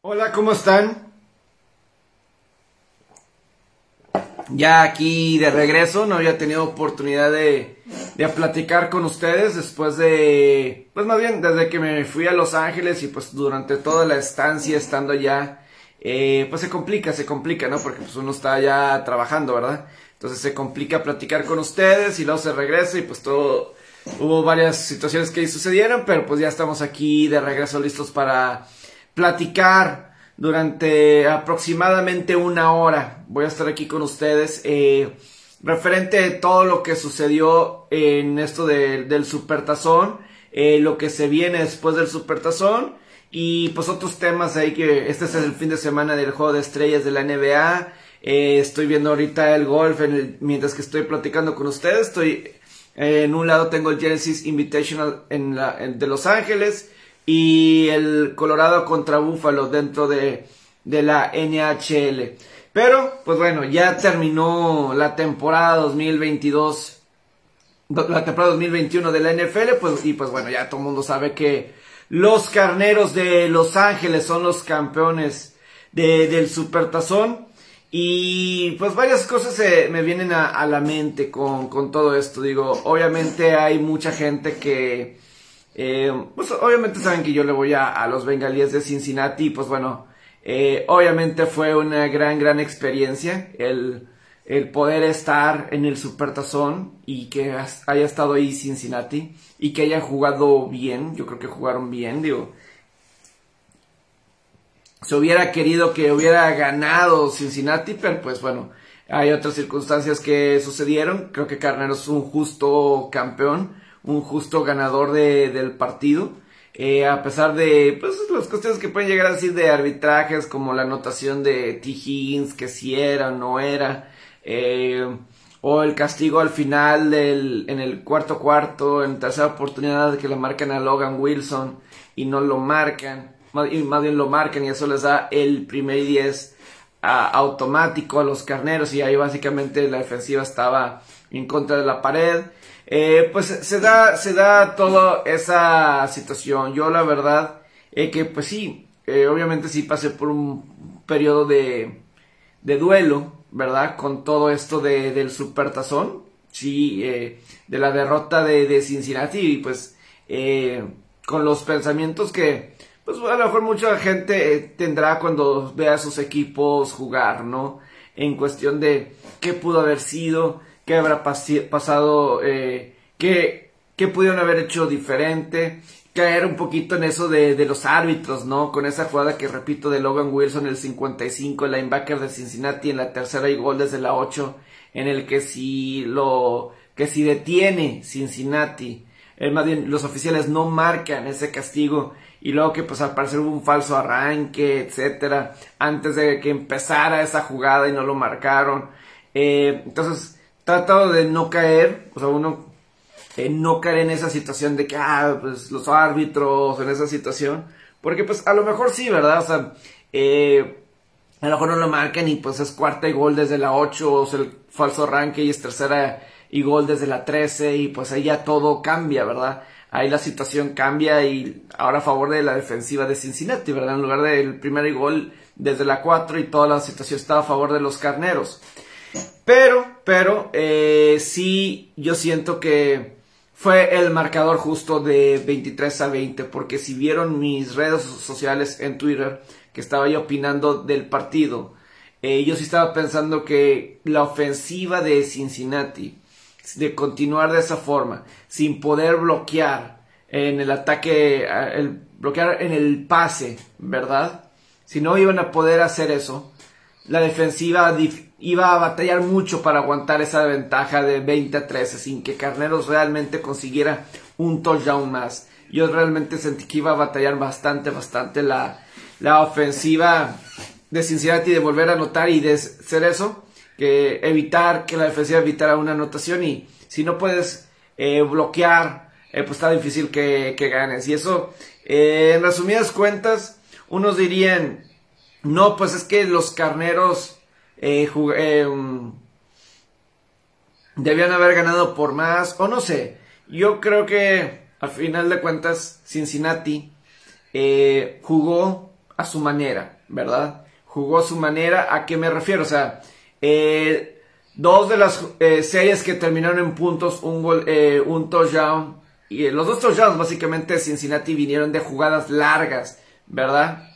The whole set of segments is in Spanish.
Hola, ¿cómo están? Ya aquí de regreso, no había tenido oportunidad de, de platicar con ustedes después de, pues más bien desde que me fui a Los Ángeles y pues durante toda la estancia estando allá, eh, pues se complica, se complica, ¿no? Porque pues uno está ya trabajando, ¿verdad? Entonces se complica platicar con ustedes y luego se regresa y pues todo, hubo varias situaciones que sucedieron, pero pues ya estamos aquí de regreso listos para platicar durante aproximadamente una hora. Voy a estar aquí con ustedes. Eh, referente a todo lo que sucedió en esto del supertazón, eh, lo que se viene después del supertazón y pues otros temas ahí que este es el fin de semana del juego de estrellas de la NBA. Eh, estoy viendo ahorita el golf mientras que estoy platicando con ustedes. Estoy en un lado tengo el Genesis Invitational en la, de Los Ángeles y el Colorado contra Buffalo dentro de, de la NHL. Pero, pues bueno, ya terminó la temporada 2022, la temporada 2021 de la NFL, pues, y pues bueno, ya todo el mundo sabe que los carneros de Los Ángeles son los campeones de, del Supertazón. Y pues varias cosas se me vienen a, a la mente con, con, todo esto. Digo, obviamente hay mucha gente que eh, pues obviamente saben que yo le voy a, los bengalíes de Cincinnati, pues bueno, eh, obviamente fue una gran, gran experiencia el, el poder estar en el Supertazón y que haya estado ahí Cincinnati y que hayan jugado bien, yo creo que jugaron bien, digo. Se hubiera querido que hubiera ganado Cincinnati, pero pues bueno, hay otras circunstancias que sucedieron. Creo que Carnero es un justo campeón un justo ganador de, del partido. Eh, a pesar de pues, las cuestiones que pueden llegar a decir de arbitrajes, como la anotación de T. Higgins, que si era o no era, eh, o el castigo al final del, en el cuarto cuarto, en tercera oportunidad que le marcan a Logan Wilson y no lo marcan, más, más bien lo marcan y eso les da el primer 10 automático a los carneros y ahí básicamente la defensiva estaba en contra de la pared. Eh, pues se da, se da toda esa situación. Yo la verdad, eh, que pues sí, eh, obviamente sí pasé por un periodo de, de duelo, ¿verdad? Con todo esto de, del supertazón, sí, eh, de la derrota de, de Cincinnati y pues con los pensamientos que, pues a lo mejor mucha gente tendrá cuando vea a sus equipos jugar, ¿no? En cuestión de qué pudo haber sido, qué habrá pasado, eh, qué, qué, pudieron haber hecho diferente, caer un poquito en eso de, de, los árbitros, ¿no? Con esa jugada que repito de Logan Wilson, el 55, el linebacker de Cincinnati en la tercera y gol desde la 8, en el que si lo, que si detiene Cincinnati, eh, más bien los oficiales no marcan ese castigo y luego que pues al parecer hubo un falso arranque, etcétera, antes de que empezara esa jugada y no lo marcaron. Eh, entonces, tratado de no caer, o sea, uno eh, no caer en esa situación de que, ah, pues los árbitros, en esa situación, porque pues a lo mejor sí, ¿verdad? O sea, eh, a lo mejor no lo marcan y pues es cuarta y gol desde la 8, o sea, el falso arranque y es tercera y gol desde la 13 y pues ahí ya todo cambia, ¿verdad? Ahí la situación cambia y ahora a favor de la defensiva de Cincinnati, ¿verdad? En lugar del primer gol desde la 4 y toda la situación estaba a favor de los carneros. Pero, pero, eh, sí, yo siento que fue el marcador justo de 23 a 20, porque si vieron mis redes sociales en Twitter, que estaba yo opinando del partido, eh, yo sí estaba pensando que la ofensiva de Cincinnati, de continuar de esa forma, sin poder bloquear en el ataque, el bloquear en el pase, ¿verdad? Si no iban a poder hacer eso, la defensiva iba a batallar mucho para aguantar esa ventaja de 20 a 13 sin que Carneros realmente consiguiera un touchdown más. Yo realmente sentí que iba a batallar bastante, bastante la, la ofensiva de Cincinnati de volver a anotar y de ser eso, que evitar que la defensiva evitara una anotación y si no puedes eh, bloquear, eh, pues está difícil que, que ganes. Y eso, eh, en resumidas cuentas, unos dirían, no, pues es que los carneros eh, em, debían haber ganado por más, o no sé. Yo creo que al final de cuentas Cincinnati eh, jugó a su manera, ¿verdad? Jugó a su manera. ¿A qué me refiero? O sea, eh, dos de las eh, series que terminaron en puntos, un, gol, eh, un touchdown. Y los dos touchdowns básicamente Cincinnati vinieron de jugadas largas, ¿verdad?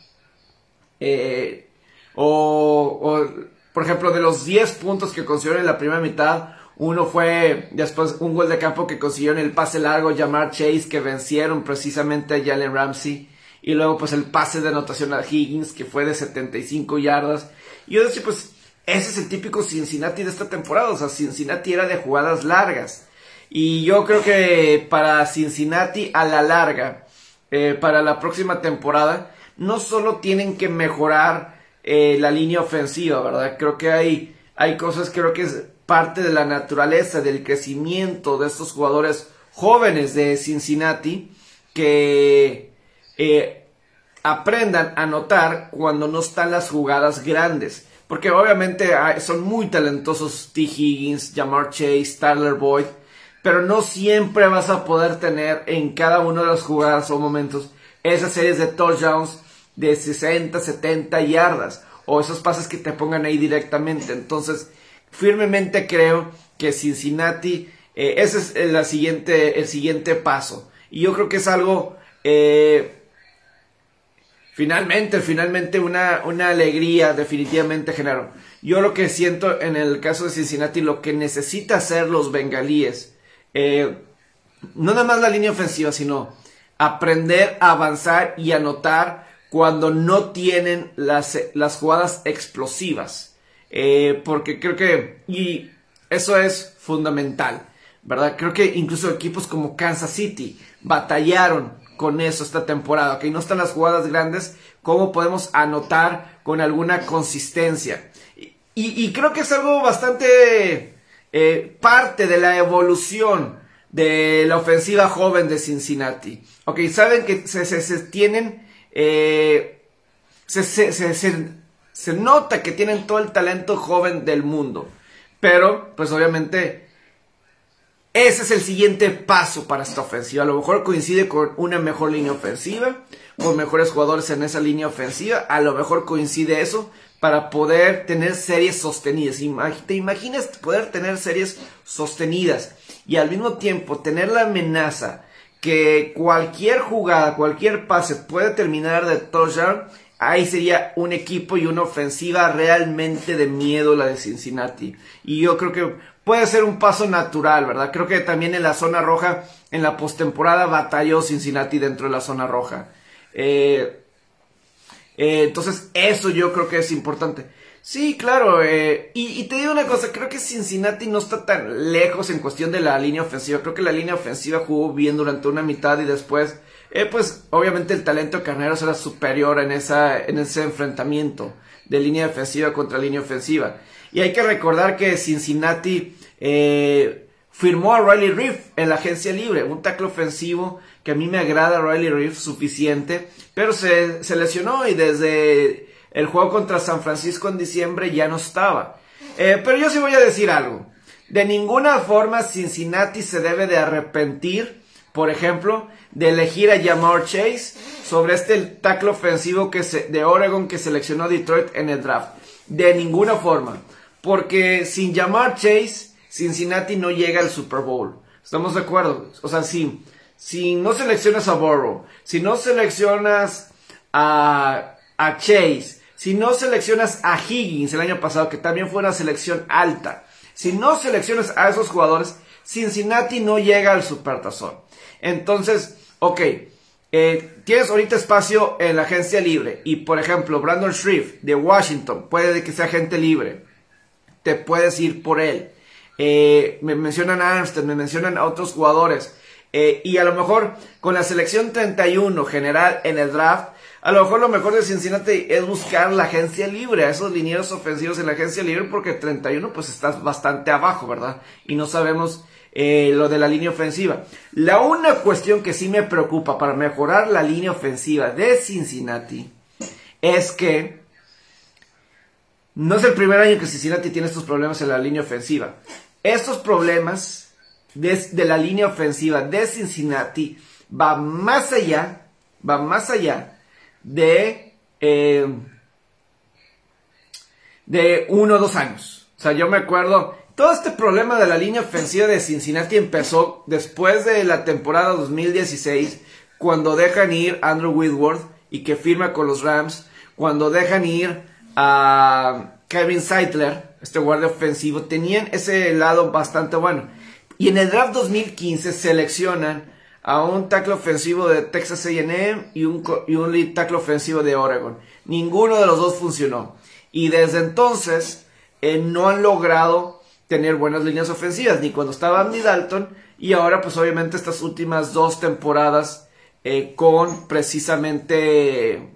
O, o, por ejemplo, de los 10 puntos que consiguieron en la primera mitad, uno fue después un gol de campo que consiguieron el pase largo, llamar Chase, que vencieron precisamente a Jalen Ramsey. Y luego pues el pase de anotación a Higgins, que fue de 75 yardas. Y yo decía, pues ese es el típico Cincinnati de esta temporada. O sea, Cincinnati era de jugadas largas. Y yo creo que para Cincinnati a la larga, eh, para la próxima temporada, no solo tienen que mejorar eh, la línea ofensiva, ¿verdad? Creo que hay, hay cosas, creo que es parte de la naturaleza, del crecimiento de estos jugadores jóvenes de Cincinnati que eh, aprendan a notar cuando no están las jugadas grandes. Porque obviamente son muy talentosos T. Higgins, Jamar Chase, Tyler Boyd, pero no siempre vas a poder tener en cada una de las jugadas o momentos esas series de touchdowns de 60, 70 yardas o esos pases que te pongan ahí directamente. Entonces, firmemente creo que Cincinnati, eh, ese es el siguiente, el siguiente paso. Y yo creo que es algo, eh, finalmente, finalmente una, una alegría definitivamente, Genaro. Yo lo que siento en el caso de Cincinnati, lo que necesita hacer los bengalíes, eh, no nada más la línea ofensiva, sino aprender a avanzar y anotar cuando no tienen las, las jugadas explosivas. Eh, porque creo que, y eso es fundamental, ¿verdad? Creo que incluso equipos como Kansas City batallaron con eso esta temporada, que no están las jugadas grandes, ¿cómo podemos anotar con alguna consistencia? Y, creo que es algo bastante eh, parte de la evolución de la ofensiva joven de Cincinnati. Ok, saben que se, se, tienen, eh, se, se nota que tienen todo el talento joven del mundo. Pero, pues obviamente, ese es el siguiente paso para esta ofensiva. A lo mejor coincide con una mejor línea ofensiva, con mejores jugadores en esa línea ofensiva. A lo mejor coincide eso para poder tener series sostenidas. ¿Te imaginas poder tener series sostenidas y al mismo tiempo tener la amenaza que cualquier jugada, cualquier pase puede terminar de touchdown? ahí sería un equipo y una ofensiva realmente de miedo la de Cincinnati. Y yo creo que puede ser un paso natural, ¿verdad? Creo que también en la zona roja, en la postemporada, batalló Cincinnati dentro de la zona roja. Eh, eh, entonces, eso yo creo que es importante. Sí, claro. Eh, y, y, te digo una cosa, creo que Cincinnati no está tan lejos en cuestión de la línea ofensiva. Creo que la línea ofensiva jugó bien durante una mitad y después eh, pues obviamente el talento de Carneros era superior en, esa, en ese enfrentamiento de línea defensiva contra línea ofensiva. Y hay que recordar que Cincinnati eh, firmó a Riley Reef en la agencia libre, un tackle ofensivo que a mí me agrada Riley Reef suficiente, pero se, se lesionó y desde el juego contra San Francisco en diciembre ya no estaba. Eh, pero yo sí voy a decir algo. De ninguna forma Cincinnati se debe de arrepentir por ejemplo, de elegir a Jamar Chase sobre este tackle ofensivo que de Oregon que seleccionó Detroit en el draft. De ninguna forma. Porque sin Jamar Chase, Cincinnati no llega al Super Bowl. ¿Estamos de acuerdo? O sea, si, si no seleccionas a Burrow, si no seleccionas a, a Chase, si no seleccionas a Higgins el año pasado, que también fue una selección alta, si no seleccionas a esos jugadores, Cincinnati no llega al Supertazón. Entonces, ok, eh, tienes ahorita espacio en la agencia libre y por ejemplo Brandon Shreve de Washington puede que sea agente libre, te puedes ir por él. Eh, me mencionan a Armstead, me mencionan a otros jugadores. Eh, y a lo mejor con la selección 31 general en el draft, a lo mejor lo mejor de Cincinnati es buscar la agencia libre, a esos linieros ofensivos en la agencia libre, porque 31 pues estás bastante abajo, ¿verdad? Y no sabemos eh, lo de la línea ofensiva. La una cuestión que sí me preocupa para mejorar la línea ofensiva de Cincinnati es que no es el primer año que Cincinnati tiene estos problemas en la línea ofensiva. Estos problemas de, la línea ofensiva de Cincinnati va más allá, va más allá de eh, de uno o dos años. O sea, yo me acuerdo, todo este problema de la línea ofensiva de Cincinnati empezó después de la temporada 2016, cuando dejan ir Andrew Whitworth y que firma con los Rams, cuando dejan ir a Kevin Seidler, este guardia ofensivo, tenían ese lado bastante bueno. Y en el draft 2015 seleccionan a un tackle ofensivo de Texas A&M y un, y un lead tackle ofensivo de Oregon. Ninguno de los dos funcionó. Y desde entonces eh, no han logrado tener buenas líneas ofensivas, ni cuando estaba Andy Dalton, y ahora pues obviamente estas últimas dos temporadas eh, con precisamente,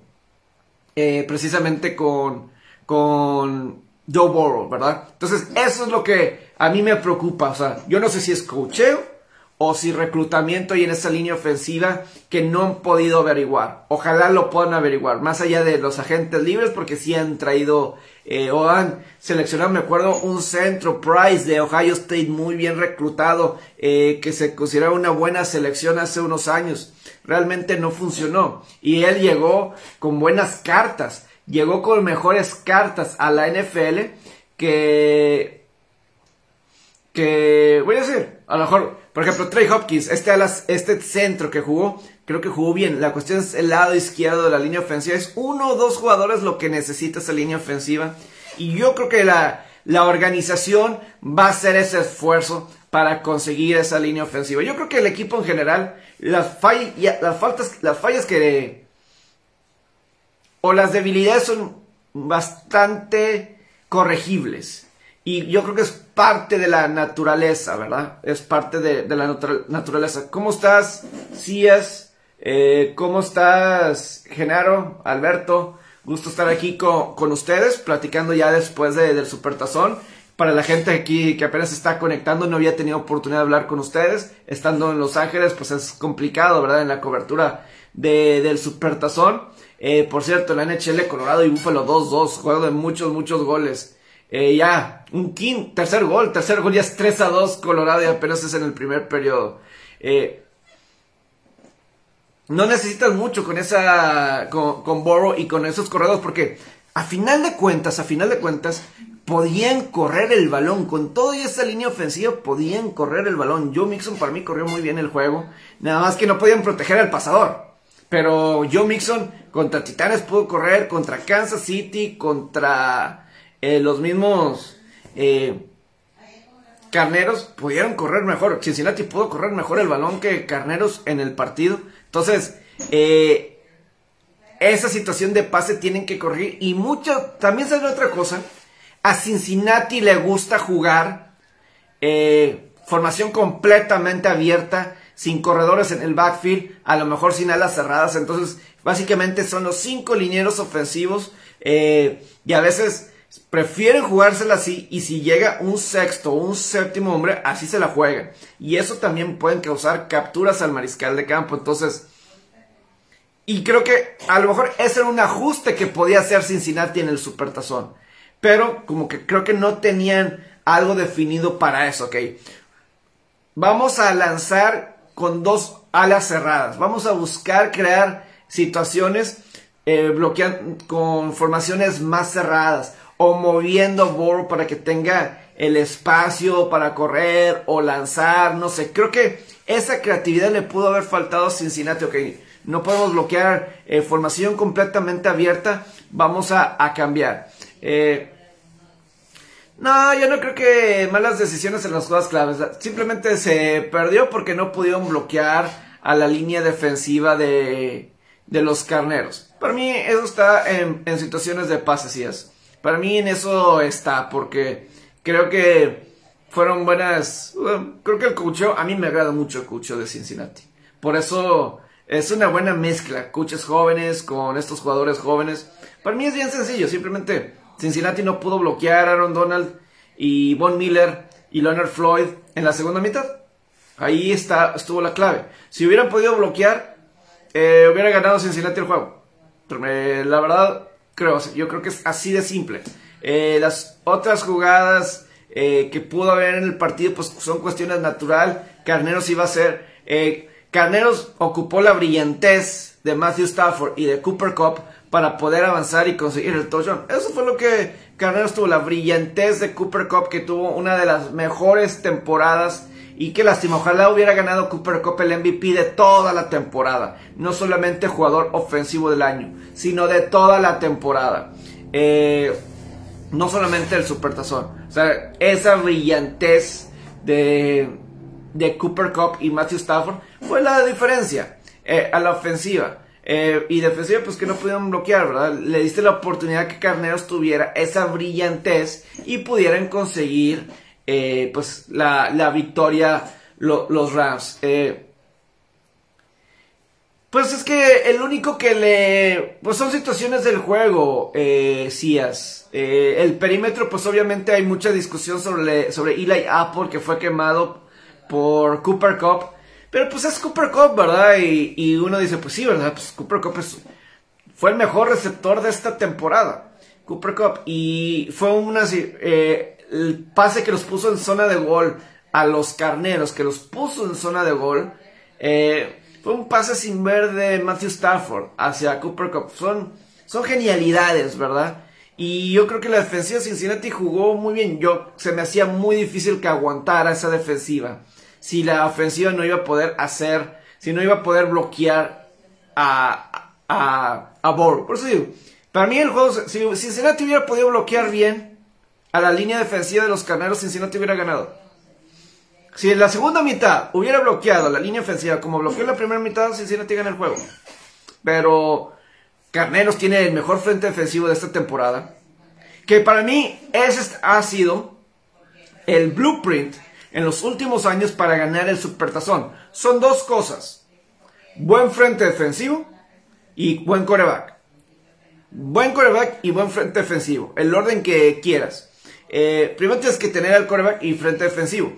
eh, precisamente con, con Joe Burrow, ¿verdad? Entonces eso es lo que a mí me preocupa, o sea, yo no sé si es cocheo, o si reclutamiento y en esa línea ofensiva que no han podido averiguar. Ojalá lo puedan averiguar, más allá de los agentes libres, porque sí han traído eh, o han seleccionado, me acuerdo, un centro Price de Ohio State muy bien reclutado, eh, que se consideraba una buena selección hace unos años. Realmente no funcionó. Y él llegó con buenas cartas, llegó con mejores cartas a la NFL que... que, voy a decir, a lo mejor por ejemplo, Trey Hopkins, este, este centro que jugó, creo que jugó bien. La cuestión es el lado izquierdo de la línea ofensiva. Es uno o dos jugadores lo que necesita esa línea ofensiva. Y yo creo que la, la organización va a hacer ese esfuerzo para conseguir esa línea ofensiva. Yo creo que el equipo en general, las, las, faltas, las fallas que... o las debilidades son bastante corregibles. Y yo creo que es parte de la naturaleza, ¿verdad? Es parte de, la naturaleza. ¿Cómo estás, Cías? Eh, ¿Cómo estás, Genaro, Alberto? Gusto estar aquí con, ustedes, platicando ya después del Supertazón. Para la gente aquí que apenas está conectando, no había tenido oportunidad de hablar con ustedes. Estando en Los Ángeles, pues es complicado, ¿verdad? En la cobertura del Supertazón. Eh, por cierto, la NHL Colorado y Búfalo 2-2, juego de muchos, muchos goles. Eh, ya, un quinto, tercer gol, tercer gol ya es 3 a 2 Colorado y apenas es en el primer periodo. Eh, no necesitas mucho con esa, con, con y con esos corredores porque a final de cuentas, a final de cuentas, podían correr el balón. Con toda esa línea ofensiva podían correr el balón. Joe Mixon para mí corrió muy bien el juego. Nada más que no podían proteger al pasador. Pero Joe Mixon contra Titanes pudo correr, contra Kansas City, contra eh, los mismos eh, Carneros pudieron correr mejor. Cincinnati pudo correr mejor el balón que Carneros en el partido. Entonces, eh, esa situación de pase tienen que corregir. Y mucho, también sabe otra cosa. A Cincinnati le gusta jugar formación completamente abierta, sin corredores en el backfield, a lo mejor sin alas cerradas. Entonces, básicamente son los cinco linieros ofensivos. y a veces prefieren jugársela así y si llega un sexto o un séptimo hombre, así se la juegan. Y eso también pueden causar capturas al mariscal de campo. Entonces, y creo que a lo mejor ese era un ajuste que podía hacer Cincinnati en el supertazón. Pero como que creo que no tenían algo definido para eso. Vamos a lanzar con dos alas cerradas. Vamos a buscar crear situaciones eh, bloqueando con formaciones más cerradas o moviendo Boro para que tenga el espacio para correr o lanzar, no sé. Creo que esa creatividad le pudo haber faltado a Cincinnati. Ok, no podemos bloquear eh, formación completamente abierta, vamos a, cambiar. Eh, no, yo no creo que malas decisiones en las jugadas claves. Simplemente se perdió porque no pudieron bloquear a la línea defensiva de, de los carneros. Para mí eso está en, en situaciones de pases y. Para mí en eso está, porque creo que fueron buenas. creo que el coacheo, a mí me agrada mucho el coacheo de Cincinnati. Por eso es una buena mezcla, coaches jóvenes con estos jugadores jóvenes. Para mí es bien sencillo, simplemente Cincinnati no pudo bloquear a Aaron Donald y Von Miller y Leonard Floyd en la segunda mitad. Ahí está, estuvo la clave. Si hubieran podido bloquear, eh, hubiera ganado Cincinnati el juego. Pero, eh, la verdad, Creo, yo creo que es así de simple. Eh, las otras jugadas eh, que pudo haber en el partido, pues son cuestiones natural. Carneros iba a ser. Eh, Carneros ocupó la brillantez de Matthew Stafford y de Cooper Cup para poder avanzar y conseguir el touchdown. Eso fue lo que Carneros tuvo, la brillantez de Cooper Cup, que tuvo una de las mejores temporadas y que lástima, ojalá hubiera ganado Cooper Cup el MVP de toda la temporada. No solamente jugador ofensivo del año, sino de toda la temporada. Eh, no solamente el supertazón. O sea, esa brillantez de, de Cooper Cup y Matthew Stafford fue la diferencia eh, a la ofensiva. Eh, y defensiva, pues que no pudieron bloquear, ¿verdad? Le diste la oportunidad que Carneros tuviera esa brillantez y pudieran conseguir, eh, pues, la, la victoria los Rams. pues es que el único que le. Pues son situaciones del juego, eh, Cias. el perímetro, pues obviamente hay mucha discusión sobre, sobre Eli Apple, que fue quemado por Cooper Cup. Pero pues es Cooper Cup, ¿verdad? Y, uno dice, pues sí, ¿verdad? Pues Cooper Cup fue el mejor receptor de esta temporada. Cooper Cup. Y fue una... Eh, el pase que los puso en zona de gol a los carneros, que los puso en zona de gol, eh, fue un pase sin ver de Matthew Stafford hacia Cooper Cup. Son, son genialidades, ¿verdad? Y yo creo que la defensiva de Cincinnati jugó muy bien. Yo, se me hacía muy difícil que aguantara esa defensiva si la ofensiva no iba a poder hacer, si no iba a poder bloquear a, a, a Por eso digo, para mí el juego, si Cincinnati hubiera podido bloquear bien a la línea defensiva de los carneros, Cincinnati hubiera ganado. Si en la segunda mitad hubiera bloqueado la línea ofensiva como bloqueó en la primera mitad, Cincinnati gana el juego. Pero Carneros tiene el mejor frente defensivo de esta temporada. Que para mí ese ha sido el blueprint en los últimos años para ganar el Supertazón. Son dos cosas. Buen frente defensivo y buen coreback. Buen coreback y buen frente defensivo. El orden que quieras. Eh, primero tienes que tener el coreback y frente defensivo.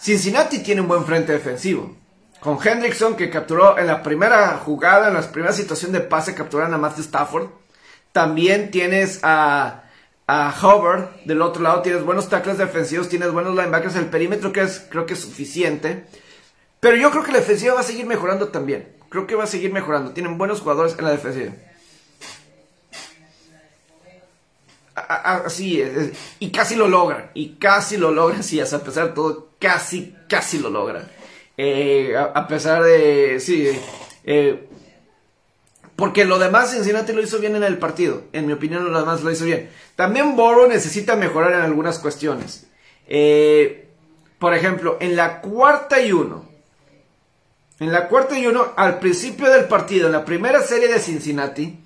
Cincinnati tiene un buen frente defensivo. Con Hendrickson que capturó en la primera jugada, en la primera situación de pase, capturaron a Matthew Stafford. También tienes a a. Del otro lado tienes buenos tackles defensivos, tienes buenos linebackers. El perímetro que es, creo que es suficiente. Pero yo creo que la defensiva va a seguir mejorando también. Creo que va a seguir mejorando. Tienen buenos jugadores en la defensiva. Así Y casi lo logran. Y casi lo logran. Sí, a pesar de todo, casi, casi lo logran. Eh, a, pesar de. Sí. Eh, porque lo demás Cincinnati lo hizo bien en el partido. En mi opinión, lo demás lo hizo bien. También Boro necesita mejorar en algunas cuestiones. Eh, por ejemplo, en la cuarta y uno. En la cuarta y uno, al principio del partido, en la primera serie de Cincinnati,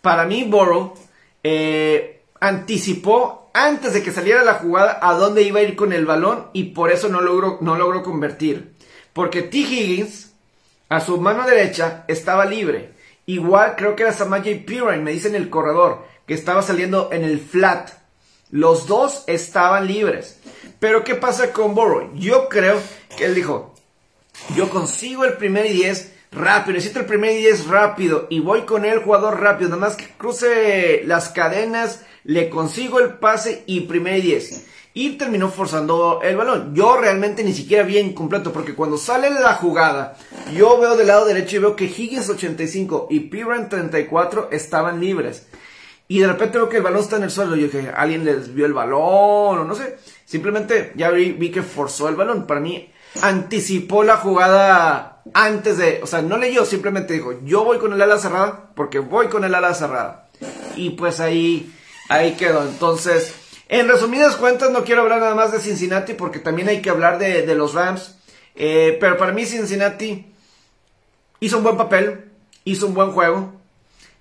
para mí Boro eh, anticipó antes de que saliera la jugada a dónde iba a ir con el balón y por eso no logró, no logró convertir. Porque T. Higgins, a su mano derecha, estaba libre. Igual creo que era Samaje Pirine, me dice en el corredor, que estaba saliendo en el flat. Los dos estaban libres. Pero ¿qué pasa con Burrow? Yo creo que él dijo, yo consigo el primer y 10 rápido, necesito el primer y 10 rápido y voy con el jugador rápido, nada más que cruce las cadenas, le consigo el pase y primer y 10 y terminó forzando el balón. Yo realmente ni siquiera vi incompleto porque cuando sale la jugada, yo veo del lado derecho y veo que Higgins 85 y Piran 34 estaban libres. Y de repente veo que el balón está en el suelo. Yo dije, alguien les vio el balón o no sé. Simplemente ya vi que forzó el balón. Para mí anticipó la jugada antes de, o sea, no leyó, simplemente dijo, yo voy con el ala cerrada porque voy con el ala cerrada. Y pues ahí, ahí quedó. Entonces, en resumidas cuentas, no quiero hablar nada más de Cincinnati porque también hay que hablar de, los Rams. Eh, pero para mí Cincinnati hizo un buen papel, hizo un buen juego.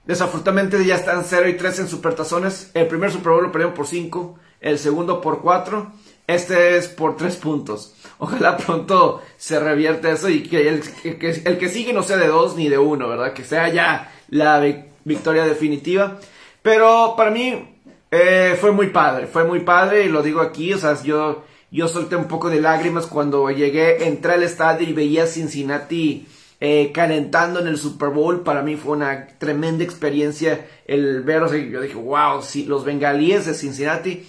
Desafortunadamente ya están 0 y 3 en supertazones. El primer Super Bowl lo por 5, el segundo por 4. Este es por 3 puntos. Ojalá pronto se revierte eso y que el que, el que sigue no sea de 2 ni de 1, ¿verdad? Que sea ya la victoria definitiva. Pero para mí eh, fue muy padre, fue muy padre y lo digo aquí, o sea, yo, yo solté un poco de lágrimas cuando llegué, entré al estadio y veía a Cincinnati eh, calentando en el Super Bowl. Para mí fue una tremenda experiencia el ver, o sea, yo dije, wow, si los bengalíes de Cincinnati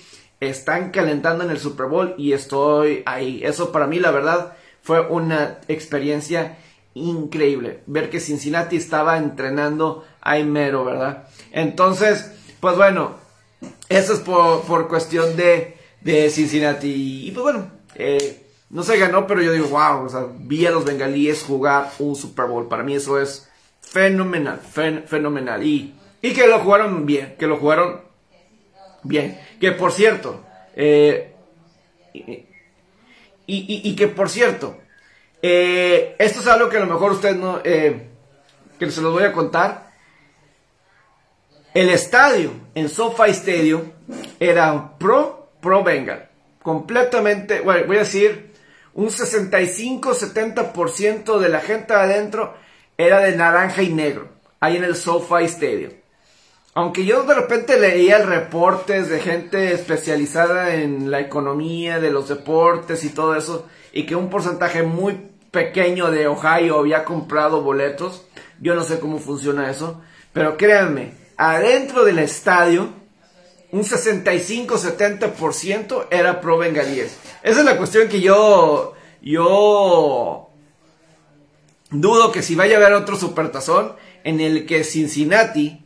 están calentando en el Super Bowl y estoy ahí. Eso para mí, la verdad, fue una experiencia increíble ver que Cincinnati estaba entrenando a mero, ¿verdad? Entonces, pues bueno, eso es por, cuestión de, de, Cincinnati. Y pues bueno, eh, no se ganó, pero yo digo, wow, o sea, vi a los bengalíes jugar un Super Bowl. Para mí eso es fenomenal, fenomenal. Y, y que lo jugaron bien, que lo jugaron bien. Que por cierto, eh, y, que por cierto, eh, esto es algo que a lo mejor usted no, eh, que se los voy a contar. El estadio en SoFi Stadium era pro, pro Bengal. Completamente, bueno, voy a decir, un 65-70% de la gente adentro era de naranja y negro, ahí en el SoFi Stadium. Aunque yo de repente leía reportes de gente especializada en la economía, de los deportes y todo eso, y que un porcentaje muy pequeño de Ohio había comprado boletos. Yo no sé cómo funciona eso. Pero créanme, adentro del estadio, un 65-70% era pro bengalíes. Esa es la cuestión que yo, yo dudo que si vaya a haber otro supertazón en el que Cincinnati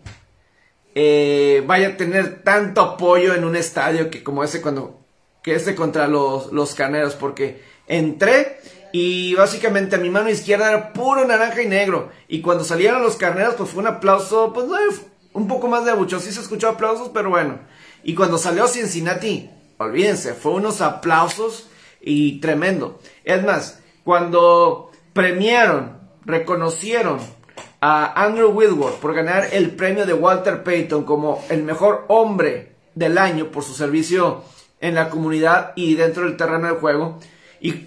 eh, vaya a tener tanto apoyo en un estadio que como ese cuando que ese contra los, los carneros porque entré y básicamente a mi mano izquierda era puro naranja y negro. Y cuando salieron los carneros, pues fue un aplauso, pues un poco más de abucho. Sí se escuchó aplausos, pero bueno. Y cuando salió Cincinnati, olvídense, fue unos aplausos y tremendo. Es más, cuando premiaron, reconocieron a Andrew Whitworth por ganar el premio de Walter Payton como el mejor hombre del año por su servicio en la comunidad y dentro del terreno de juego. Y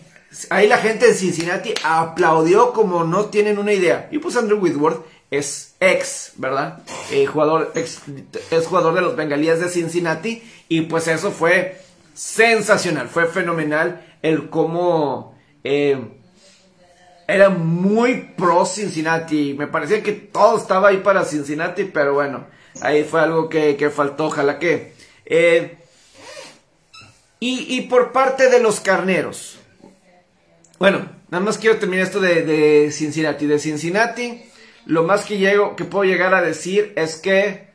ahí la gente de Cincinnati aplaudió como no tienen una idea. Y pues Andrew Whitworth es ex, ¿verdad? Eh, jugador, es jugador de los bengalíes de Cincinnati. Y pues eso fue sensacional, fue fenomenal el cómo eh, era muy pro Cincinnati. Me parecía que todo estaba ahí para Cincinnati, pero bueno, ahí fue algo que, faltó. Ojalá que... Eh, y, y por parte de los carneros, bueno, nada más quiero terminar esto de, Cincinnati. De Cincinnati, lo más que, llego, que puedo llegar a decir es que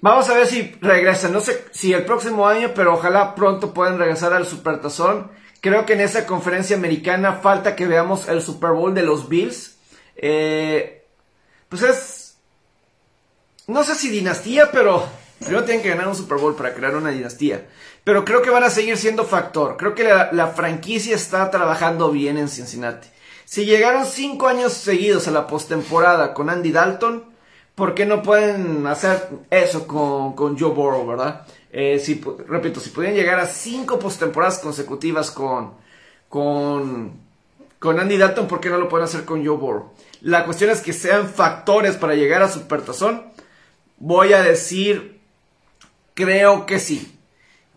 vamos a ver si regresan. No sé si el próximo año, pero ojalá pronto puedan regresar al Supertazón. Creo que en esa conferencia americana falta que veamos el Super Bowl de los Bills. Eh, pues es. No sé si dinastía, pero Primero tienen que ganar un Super Bowl para crear una dinastía. Pero creo que van a seguir siendo factor. Creo que la, franquicia está trabajando bien en Cincinnati. Si llegaron cinco años seguidos a la postemporada con Andy Dalton, ¿por qué no pueden hacer eso con, Joe Burrow, verdad? Eh, si, repito, si pudieran llegar a cinco postemporadas consecutivas con, con, con Andy Dalton, ¿por qué no lo pueden hacer con Joe Burrow? La cuestión es que sean factores para llegar a Supertazón. Voy a decir Creo que sí.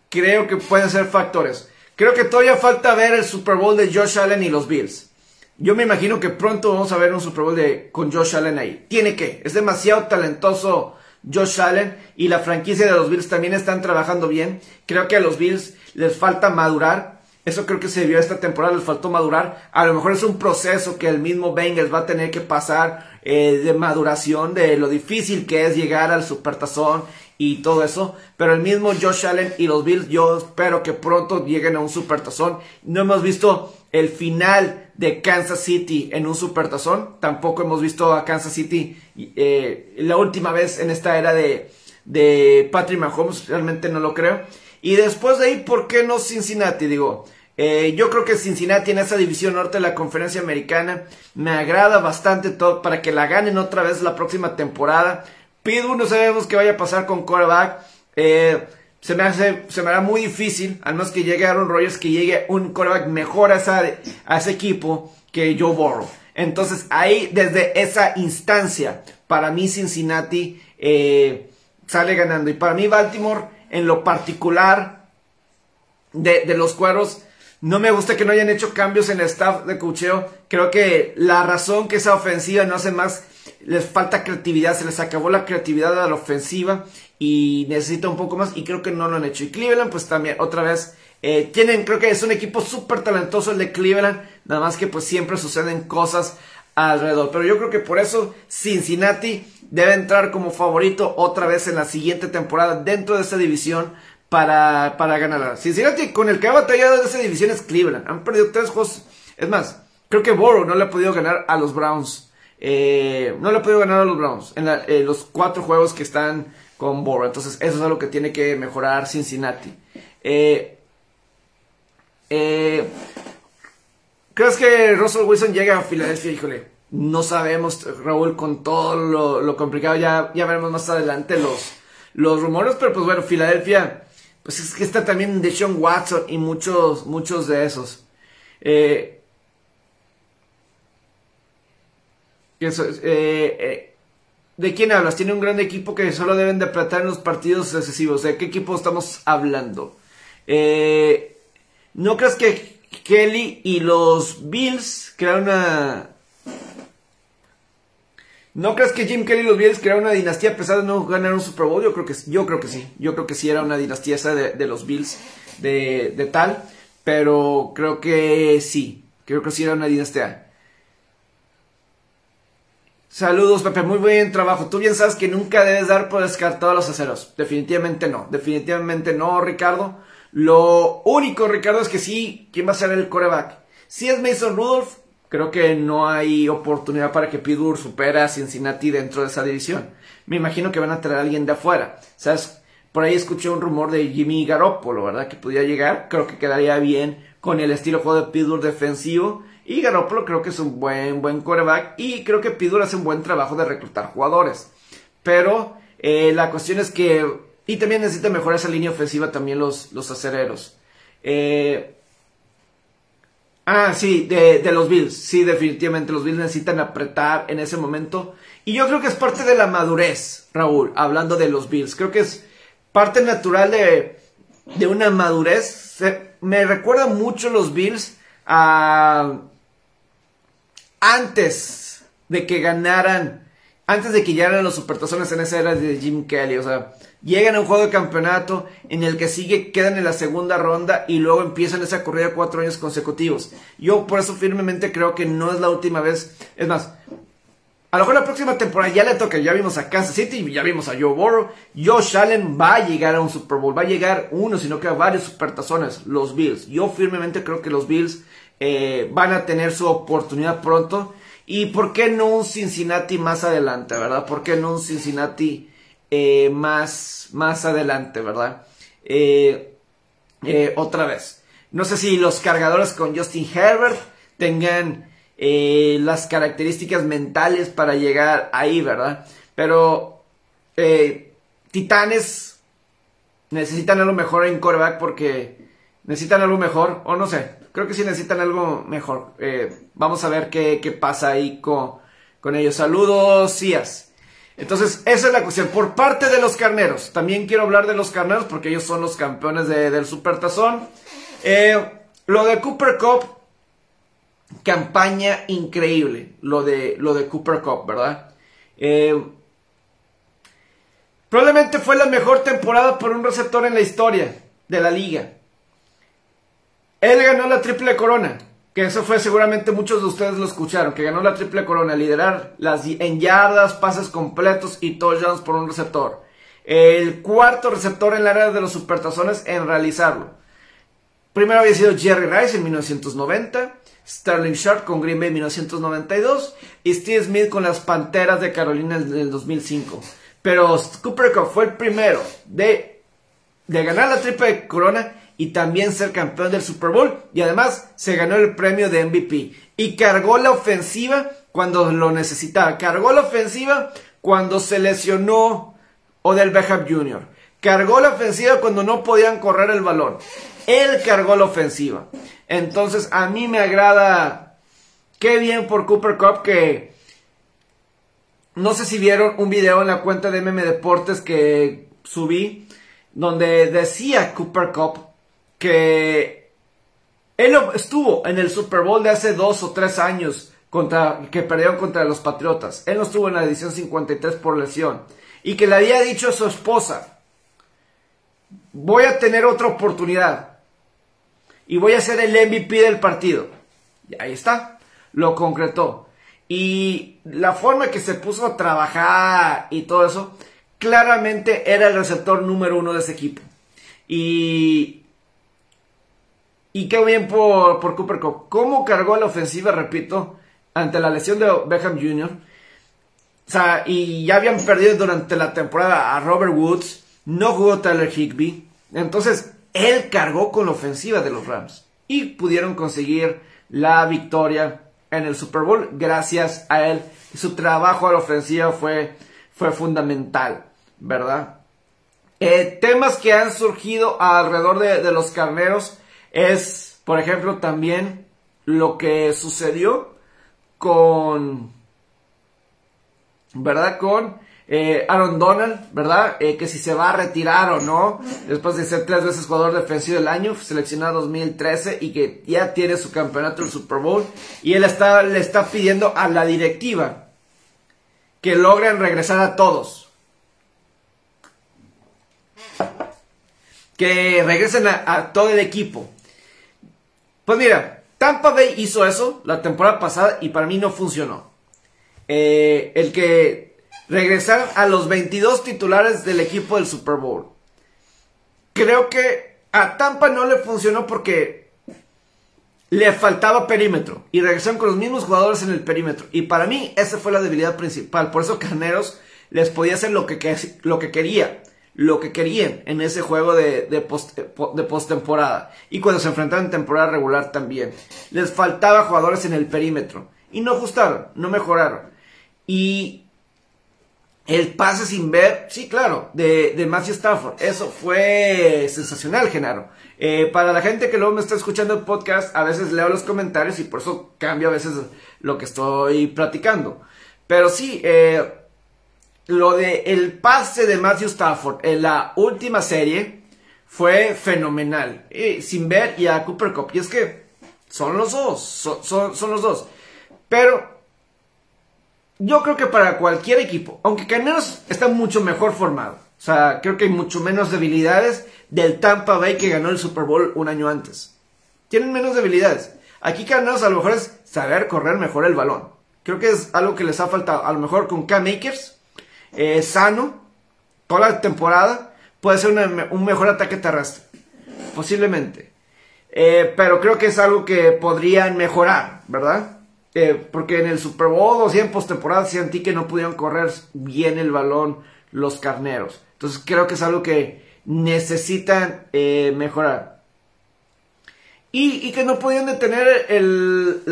Creo que pueden ser factores. Creo que todavía falta ver el Super Bowl de Josh Allen y los Bills. Yo me imagino que pronto vamos a ver un Super Bowl de, con Josh Allen ahí. Tiene que. Es demasiado talentoso Josh Allen y la franquicia de los Bills también están trabajando bien. Creo que a los Bills les falta madurar. Eso creo que se vio esta temporada, les faltó madurar. A lo mejor es un proceso que el mismo Bengals va a tener que pasar eh, de maduración, de lo difícil que es llegar al supertazón y todo eso. Pero el mismo Josh Allen y los Bills, yo espero que pronto lleguen a un supertazón. No hemos visto el final de Kansas City en un supertazón. Tampoco hemos visto a Kansas City eh, la última vez en esta era de, de Patrick Mahomes. Realmente no lo creo. Y después de ahí, ¿por qué no Cincinnati? Digo, eh, yo creo que Cincinnati en esa división norte de la conferencia americana me agrada bastante todo para que la ganen otra vez la próxima temporada. Pittsburgh no sabemos qué vaya a pasar con quarterback. Eh, se me hace, se me hará muy difícil, al menos que llegue Aaron Rodgers, que llegue un quarterback mejor a, ese equipo que Joe Burrow. Entonces ahí, desde esa instancia, para mí Cincinnati eh, sale ganando. Y para mí Baltimore, en lo particular de, de los cueros, no me gusta que no hayan hecho cambios en el staff de cocheo. Creo que la razón que esa ofensiva no hace más les falta creatividad, se les acabó la creatividad a la ofensiva y necesita un poco más y creo que no lo han hecho. Y Cleveland pues también otra vez Eh, tienen, creo que es un equipo súper talentoso el de Cleveland, nada más que pues siempre suceden cosas alrededor. Pero yo creo que por eso Cincinnati debe entrar como favorito otra vez en la siguiente temporada dentro de esa división para, para ganarla. Cincinnati con el que ha batallado de esa división es Cleveland. Han perdido tres juegos. Es más, creo que Borough no le ha podido ganar a los Browns. Eh, no le ha podido ganar a los Browns en, en los cuatro juegos que están con Borough. Entonces eso es algo que tiene que mejorar Cincinnati. Eh, eh, ¿Crees que Russell Wilson llega a Filadelfia? Híjole, no sabemos, Raúl, con todo lo, complicado. Ya, ya veremos más adelante los, los rumores. Pero pues bueno, Filadelfia, pues es que está también de Sean Watson y muchos, muchos de esos. Eh, eh, eh, ¿De quién hablas? Tiene un gran equipo que solo deben de apretar en los partidos excesivos. ¿De qué equipo estamos hablando? ¿No crees que Kelly y los Bills crearon una... ¿No crees que Jim Kelly y los Bills crearon una dinastía a pesar de no ganar un Super Bowl? Yo creo que, yo creo que sí. Yo creo que sí era una dinastía esa de, los Bills de, tal. Pero creo que sí. Creo que sí era una dinastía. Saludos, Pepe. Muy buen trabajo. Tú bien sabes que nunca debes dar por descartado a los aceros. Definitivamente no. Definitivamente no, Ricardo. Lo único, Ricardo, es que sí, ¿quién va a ser el coreback? Si es Mason Rudolph, creo que no hay oportunidad para que Pittsburgh supera a Cincinnati dentro de esa división. Me imagino que van a traer a alguien de afuera. ¿Sabes? Por ahí escuché un rumor de Jimmy Garoppolo, ¿verdad? Que podía llegar. Creo que quedaría bien con el estilo de juego de Pittsburgh defensivo. Y Garoppolo creo que es un buen, buen coreback. Y creo que Pittsburgh hace un buen trabajo de reclutar jugadores. Pero eh, la cuestión es que y también necesita mejorar esa línea ofensiva también los, los acereros. Eh, ah, sí, de, de, los Bills. Sí, definitivamente los Bills necesitan apretar en ese momento. Y yo creo que es parte de la madurez, Raúl, hablando de los Bills. Creo que es parte natural de, de una madurez. me recuerda mucho los Bills a, antes de que ganaran, antes de que llegaran los supertazones en esa era de Jim Kelly. O sea, llegan a un juego de campeonato en el que sigue, quedan en la segunda ronda y luego empiezan esa corrida cuatro años consecutivos. Yo por eso firmemente creo que no es la última vez. Es más, a lo mejor la próxima temporada ya le toca. Ya vimos a Kansas City, ya vimos a Joe Burrow. Josh Allen va a llegar a un Super Bowl. Va a llegar uno, sino que a varios supertazones. Los Bills. Yo firmemente creo que los Bills eh, van a tener su oportunidad pronto. Y por qué no un Cincinnati más adelante, ¿verdad? ¿Por qué no un Cincinnati eh, más, más adelante, ¿verdad? Eh, otra vez. No sé si los cargadores con Justin Herbert tengan las características mentales para llegar ahí, ¿verdad? Pero Titanes necesitan algo mejor en coreback porque necesitan algo mejor, o no sé, creo que sí necesitan algo mejor. vamos a ver qué, qué pasa ahí con, con ellos. Saludos, Cias. Entonces, esa es la cuestión. Por parte de los carneros, también quiero hablar de los carneros porque ellos son los campeones del Supertazón. Eh, lo de Cooper Cup, campaña increíble. Lo de, lo de Cooper Cup, ¿verdad? Eh, probablemente fue la mejor temporada por un receptor en la historia de la liga. Él ganó la triple corona que eso fue seguramente muchos de ustedes lo escucharon, que ganó la triple corona, liderar las en yardas, pases completos y touchdowns por un receptor. El cuarto receptor en la área de los supertazones en realizarlo. Primero había sido Jerry Rice en 1990, Sterling Sharp con Green Bay en 1992 y Steve Smith con las Panteras de Carolina en el 2005. Pero Cooper Cup fue el primero de, de ganar la triple corona y también ser campeón del Super Bowl. Y además se ganó el premio de MVP. Y cargó la ofensiva cuando lo necesitaba. Cargó la ofensiva cuando se lesionó Odell Beckham Jr. Cargó la ofensiva cuando no podían correr el balón. Él cargó la ofensiva. Entonces a mí me agrada. Qué bien por Cooper Cup que... No sé si vieron un video en la cuenta de MM Deportes que subí. Donde decía Cooper Cup que él estuvo en el Super Bowl de hace dos o tres años contra, que perdieron contra los Patriotas. Él no estuvo en la edición 53 por lesión. Y que le había dicho a su esposa, voy a tener otra oportunidad. y voy a ser el MVP del partido. Y ahí está, lo concretó. Y la forma que se puso a trabajar y todo eso, claramente era el receptor número uno de ese equipo. Y, y qué bien por, por Cooper Cup. ¿Cómo cargó la ofensiva, repito, ante la lesión de Beckham Jr.? O sea, y ya habían perdido durante la temporada a Robert Woods, no jugó Tyler Higby. Entonces, él cargó con la ofensiva de los Rams y pudieron conseguir la victoria en el Super Bowl gracias a él. Su trabajo a la ofensiva fue, fue fundamental, ¿verdad? Eh, temas que han surgido alrededor de, de los carneros es, por ejemplo, también lo que sucedió con, ¿verdad? Con eh, Aaron Donald, ¿verdad? Eh, que si se va a retirar o no, después de ser tres veces jugador defensivo del año, seleccionado 2013 y que ya tiene su campeonato del Super Bowl. Y él está, le está pidiendo a la directiva que logren regresar a todos. Que regresen a, todo el equipo. Pues mira, Tampa Bay hizo eso la temporada pasada y para mí no funcionó. Eh, el que regresar a los 22 titulares del equipo del Super Bowl. Creo que a Tampa no le funcionó porque le faltaba perímetro y regresaron con los mismos jugadores en el perímetro. Y para mí esa fue la debilidad principal. Por eso Carneros les podía hacer lo que quería, lo que querían en ese juego de, de, post, de postemporada. Y cuando se enfrentaron en temporada regular también. Les faltaba jugadores en el perímetro. Y no ajustaron, no mejoraron. Y el pase sin ver, sí, claro, de, de Matthew Stafford. Eso fue sensacional, Genaro. Eh, para la gente que luego me está escuchando el podcast, a veces leo los comentarios y por eso cambio a veces lo que estoy platicando. Pero sí, eh, lo de el pase de Matthew Stafford en la última serie fue fenomenal. sin ver y a Cooper Cup. Y es que son los dos, son, son los dos. Pero yo creo que para cualquier equipo, aunque Carneros está mucho mejor formado, o sea, creo que hay mucho menos debilidades del Tampa Bay que ganó el Super Bowl un año antes. Tienen menos debilidades. Aquí Carneros a lo mejor es saber correr mejor el balón. Creo que es algo que les ha faltado. A lo mejor con K-Makers, eh, sano, toda la temporada, puede ser un mejor ataque terrestre. Posiblemente. Eh, pero creo que es algo que podrían mejorar, ¿verdad? Eh, porque en el Super Bowl o si en postemporada sentí que no pudieron correr bien el balón los carneros. Entonces creo que es algo que necesitan mejorar. Y, que no pudieron detener el,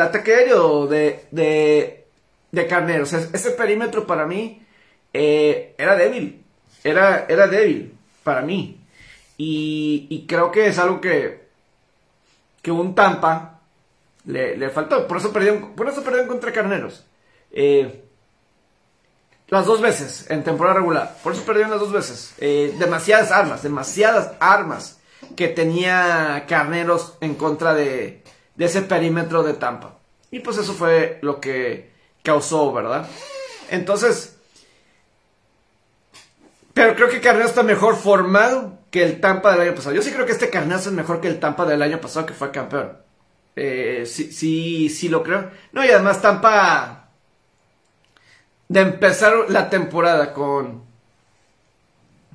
ataque aéreo de, de, carneros. ese perímetro para mí eh, era débil. Era, era débil para mí. Y, creo que es algo que, que un Tampa le, faltó. Por eso perdieron, por eso perdieron contra Carneros. Eh, las dos veces en temporada regular. Por eso perdieron las dos veces. Eh, demasiadas armas, demasiadas armas que tenía Carneros en contra de, de ese perímetro de Tampa. Y pues eso fue lo que causó, ¿verdad? Entonces, pero creo que Carneros está mejor formado que el Tampa del año pasado. Yo sí creo que este Carneros es mejor que el Tampa del año pasado que fue campeón. Eh, sí, sí, sí lo creo. No, y además Tampa de empezar la temporada con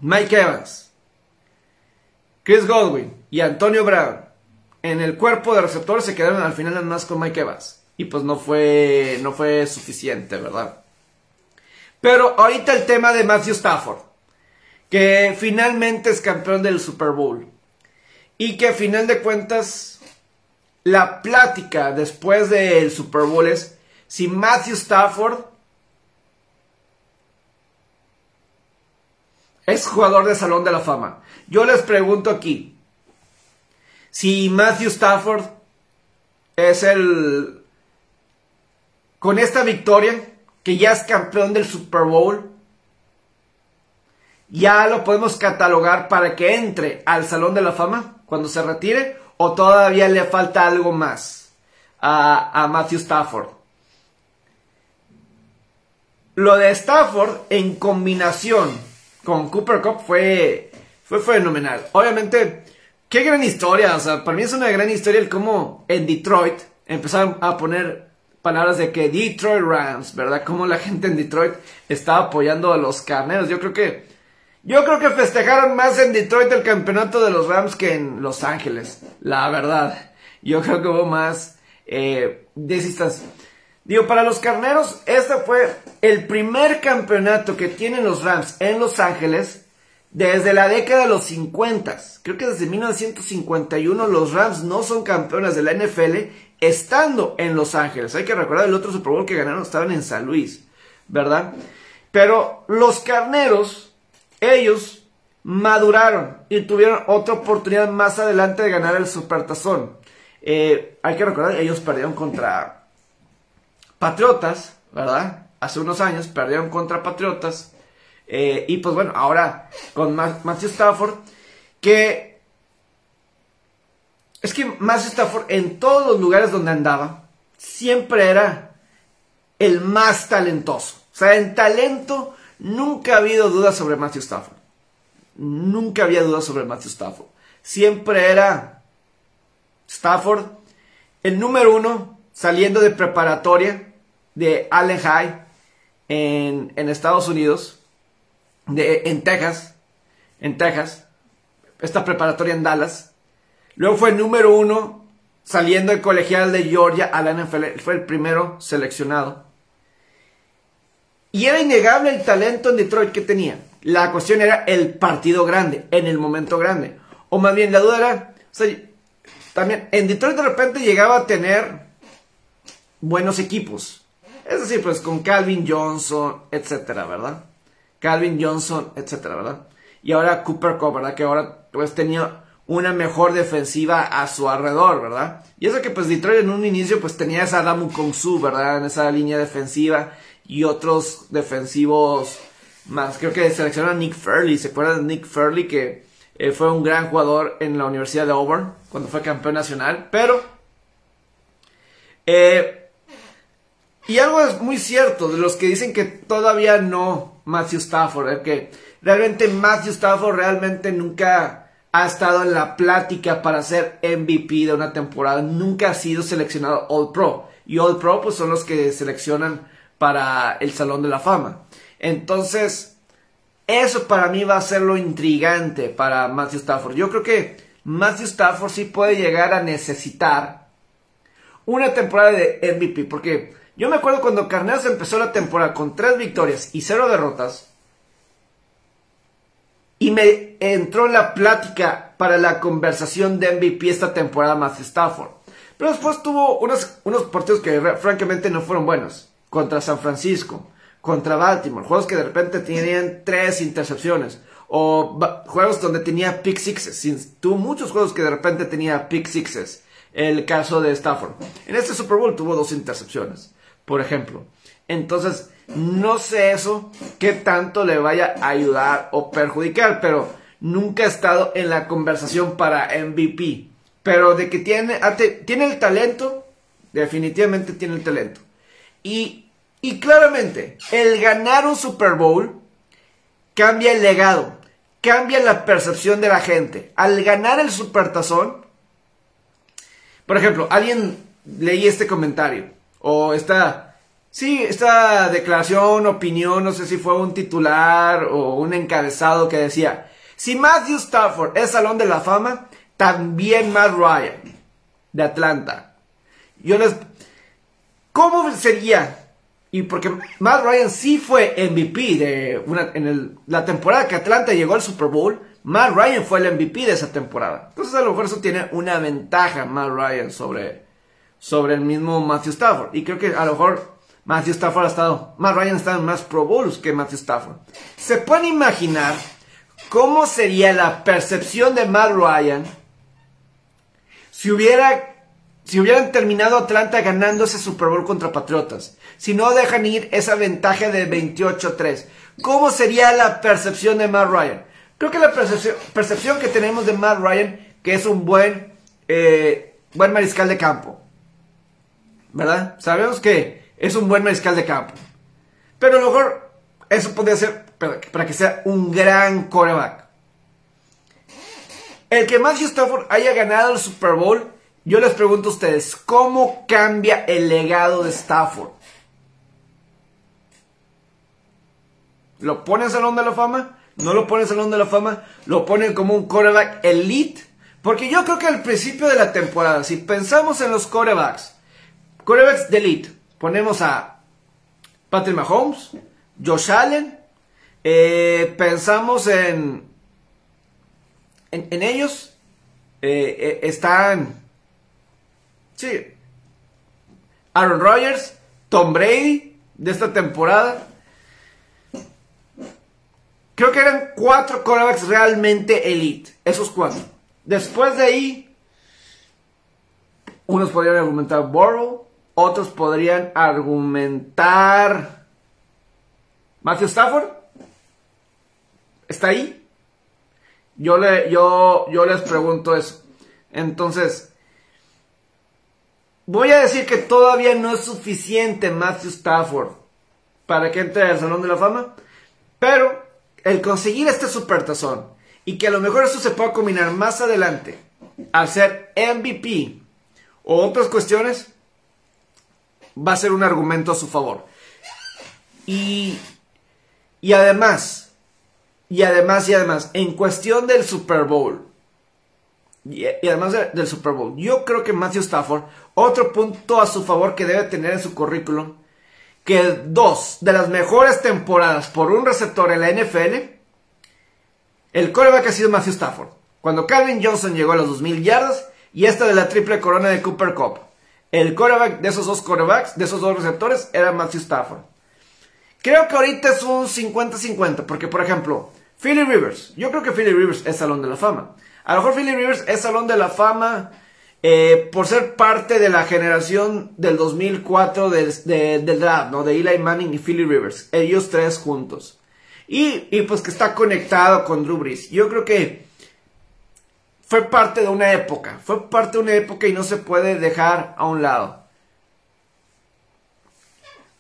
Mike Evans, Chris Godwin y Antonio Brown en el cuerpo de receptores se quedaron al final nada más con Mike Evans. Y pues no fue, no fue suficiente, ¿verdad? Pero ahorita el tema de Matthew Stafford, que finalmente es campeón del Super Bowl. Y que a final de cuentas la plática después del Super Bowl es si Matthew Stafford es jugador de Salón de la Fama. Yo les pregunto aquí, si Matthew Stafford es el... con esta victoria, que ya es campeón del Super Bowl, ya lo podemos catalogar para que entre al Salón de la Fama cuando se retire ¿O todavía le falta algo más a, Matthew Stafford? Lo de Stafford en combinación con Cooper Cup fue, fue fenomenal. Obviamente, qué gran historia. O sea, para mí es una gran historia el cómo en Detroit empezaron a poner palabras de que Detroit Rams, ¿verdad? Cómo la gente en Detroit estaba apoyando a los carneros. Yo creo que yo creo que festejaron más en Detroit el campeonato de los Rams que en Los Ángeles, la verdad. Yo creo que hubo más eh, desistas. Digo, para los carneros, este fue el primer campeonato que tienen los Rams en Los Ángeles desde la década de los 50. Creo que desde 1951 los Rams no son campeones de la NFL estando en Los Ángeles. Hay que recordar el otro Super Bowl que ganaron estaban en San Luis, ¿verdad? Pero los carneros, ellos maduraron y tuvieron otra oportunidad más adelante de ganar el Supertazón. Eh, hay que recordar, ellos perdieron contra Patriotas, ¿verdad? Hace unos años perdieron contra Patriotas. Eh, y pues bueno, ahora con Matthew Stafford, que es que Matthew Stafford en todos los lugares donde andaba, siempre era el más talentoso. O sea, en talento nunca ha habido dudas sobre Matthew Stafford. Nunca había dudas sobre Matthew Stafford. Siempre era Stafford el número uno saliendo de preparatoria de Allen High en, en Estados Unidos de, en Texas, en Texas, esta preparatoria en Dallas. Luego fue número uno saliendo del colegial de Georgia a la NFL, fue el primero seleccionado. Y era innegable el talento en Detroit que tenía. La cuestión era el partido grande, en el momento grande. O más bien la duda era, también en Detroit de repente llegaba a tener buenos equipos. Es decir, pues con Calvin Johnson, etcétera, ¿verdad? Calvin Johnson, etcétera, ¿verdad? Y ahora Cooper Cup, ¿verdad? Que ahora pues tenía una mejor defensiva a su alrededor, ¿verdad? Y eso que pues Detroit en un inicio pues tenía esa Damu Kongsu, ¿verdad? En esa línea defensiva y otros defensivos más. Creo que seleccionaron a Nick Fairley, ¿se acuerdan de Nick Fairley que eh, fue un gran jugador en la Universidad de Auburn cuando fue campeón nacional? Pero eh, y algo es muy cierto de los que dicen que todavía no Matthew Stafford, es que realmente Matthew Stafford realmente nunca ha estado en la plática para ser MVP de una temporada, nunca ha sido seleccionado All Pro. Y All Pro pues son los que seleccionan para el Salón de la Fama. Entonces, eso para mí va a ser lo intrigante para Matthew Stafford. Yo creo que Matthew Stafford sí puede llegar a necesitar una temporada de MVP, porque yo me acuerdo cuando Carneros empezó la temporada con tres victorias y cero derrotas. Y me entró en la plática para la conversación de MVP esta temporada más Stafford. Pero después tuvo unos, unos partidos que francamente no fueron buenos. Contra San Francisco, contra Baltimore. Juegos que de repente tenían tres intercepciones. O juegos donde tenía pick sixes. Tuvo muchos juegos que de repente tenía pick sixes. El caso de Stafford. En este Super Bowl tuvo dos intercepciones por ejemplo. Entonces, no sé eso qué tanto le vaya a ayudar o perjudicar, pero nunca he estado en la conversación para MVP. Pero de que tiene, tiene el talento, definitivamente tiene el talento. Y, y claramente, el ganar un Super Bowl cambia el legado, cambia la percepción de la gente. Al ganar el Supertazón, por ejemplo, alguien leí este comentario o esta, sí, esta declaración, opinión, no sé si fue un titular o un encabezado que decía, si Matthew Stafford es Salón de la Fama, también Matt Ryan, de Atlanta. Yo les... ¿Cómo sería? Y porque Matt Ryan sí fue MVP de una, en la temporada que Atlanta llegó al Super Bowl, Matt Ryan fue el MVP de esa temporada. Entonces a lo mejor eso tiene una ventaja Matt Ryan sobre, sobre el mismo Matthew Stafford. Y creo que a lo mejor Matthew Stafford ha estado, Matt Ryan está en más Pro Bowls que Matthew Stafford. ¿Se pueden imaginar cómo sería la percepción de Matt Ryan si hubiera si hubieran terminado Atlanta ganando ese Super Bowl contra Patriotas? Si no dejan ir esa ventaja de 28-3. ¿Cómo sería la percepción de Matt Ryan? Creo que la percepción, que tenemos de Matt Ryan, que es un buen, eh, buen mariscal de campo, ¿verdad? Sabemos que es un buen mariscal de campo. Pero a lo mejor eso podría ser para que sea un gran coreback. el que Matthew Stafford haya ganado el Super Bowl, yo les pregunto a ustedes, ¿cómo cambia el legado de Stafford? ¿Lo pone en Salón de la Fama? ¿No lo pone en Salón de la Fama? ¿Lo pone como un quarterback elite? Porque yo creo que al principio de la temporada, si pensamos en los quarterbacks, quarterbacks de elite, ponemos a Patrick Mahomes, Josh Allen, eh, pensamos en, en, ellos, eh, eh, están, sí, Aaron Rodgers, Tom Brady de esta temporada. Creo que eran cuatro quarterbacks realmente elite, esos cuatro. Después de ahí, unos podrían argumentar Burrow, otros podrían argumentar Matthew Stafford. ¿Está ahí? Yo, le, yo, yo les pregunto eso. Entonces, voy a decir que todavía no es suficiente Matthew Stafford para que entre al Salón de la Fama. Pero el conseguir este supertazón y que a lo mejor eso se pueda combinar más adelante al ser MVP o otras cuestiones, va a ser un argumento a su favor. Y, y además, y además, y además, en cuestión del Super Bowl, y, además del Super Bowl, yo creo que Matthew Stafford, otro punto a su favor que debe tener en su currículum, que dos de las mejores temporadas por un receptor en la NFL, el coreback ha sido Matthew Stafford. Cuando Calvin Johnson llegó a los 2000 yardas y esta de la triple corona de Cooper Cup. El coreback de esos dos corebacks, de esos dos receptores, era Matthew Stafford. Creo que ahorita es un 50-50, porque por ejemplo, Philly Rivers, yo creo que Philly Rivers es Salón de la Fama. A lo mejor Philly Rivers es Salón de la Fama eh, por ser parte de la generación del 2004 del draft, ¿no? De Eli Manning y Philly Rivers. Ellos tres juntos. Y, pues que está conectado con Drew Brees. Yo creo que fue parte de una época. Fue parte de una época y no se puede dejar a un lado.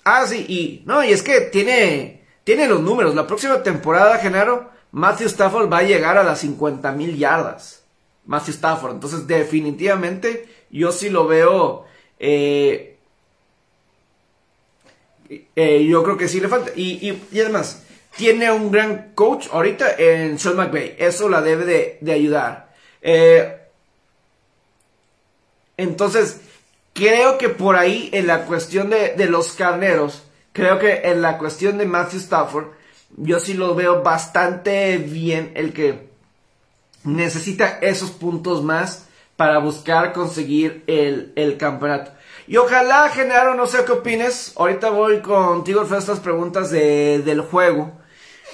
Ah, sí, y no, y es que tiene, tiene los números. La próxima temporada, Genaro, Matthew Stafford va a llegar a las 50 mil yardas. Matthew Stafford. Entonces, definitivamente, yo sí lo veo. Eh, eh, yo creo que sí le falta. Y, además, tiene un gran coach ahorita en Sean McVay. Eso la debe de, ayudar. Eh, entonces, creo que por ahí, en la cuestión de, de los carneros, creo que en la cuestión de Matthew Stafford, yo sí lo veo bastante bien el que necesita esos puntos más para buscar conseguir el, campeonato. Y ojalá, Genaro, no sé qué opines. Ahorita voy contigo a estas preguntas del juego.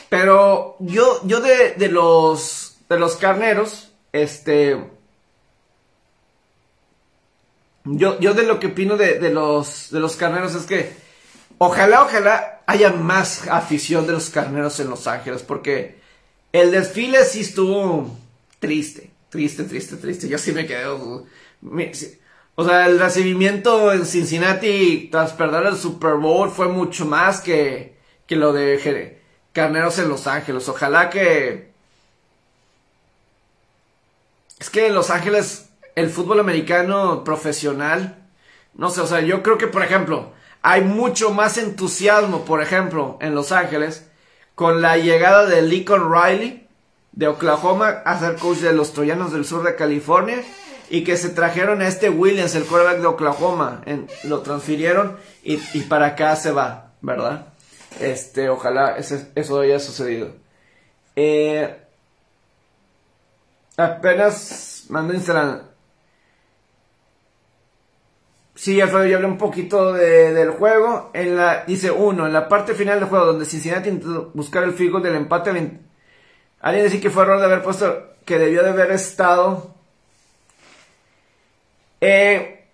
Pero yo, yo de, de, los, de los carneros, este... Yo, yo de lo que opino de, de, los, de los carneros es que ojalá, ojalá haya más afición de los carneros en Los Ángeles. Porque el desfile sí estuvo triste, triste, triste, triste. Yo sí me quedé. o sea, el recibimiento en Cincinnati tras perder el Super Bowl fue mucho más que, que lo de Carneros en Los Ángeles. Ojalá que. Es que en Los Ángeles el fútbol americano profesional. No sé, o sea, yo creo que, por ejemplo, hay mucho más entusiasmo, por ejemplo, en Los Ángeles con la llegada de Lincoln Riley de Oklahoma a ser coach de los Troyanos del sur de California y que se trajeron a este Williams, el quarterback de Oklahoma, lo transfirieron y, para acá se va, ¿verdad? Este, ojalá eso haya sucedido. Eh, apenas mandó Instagram. Sí, Alfredo, yo hablé un poquito del juego. En la, dice uno, en la parte final del juego, donde Cincinnati intentó buscar el figo del empate Alguien decir que fue error de haber puesto que debió de haber estado. Eh,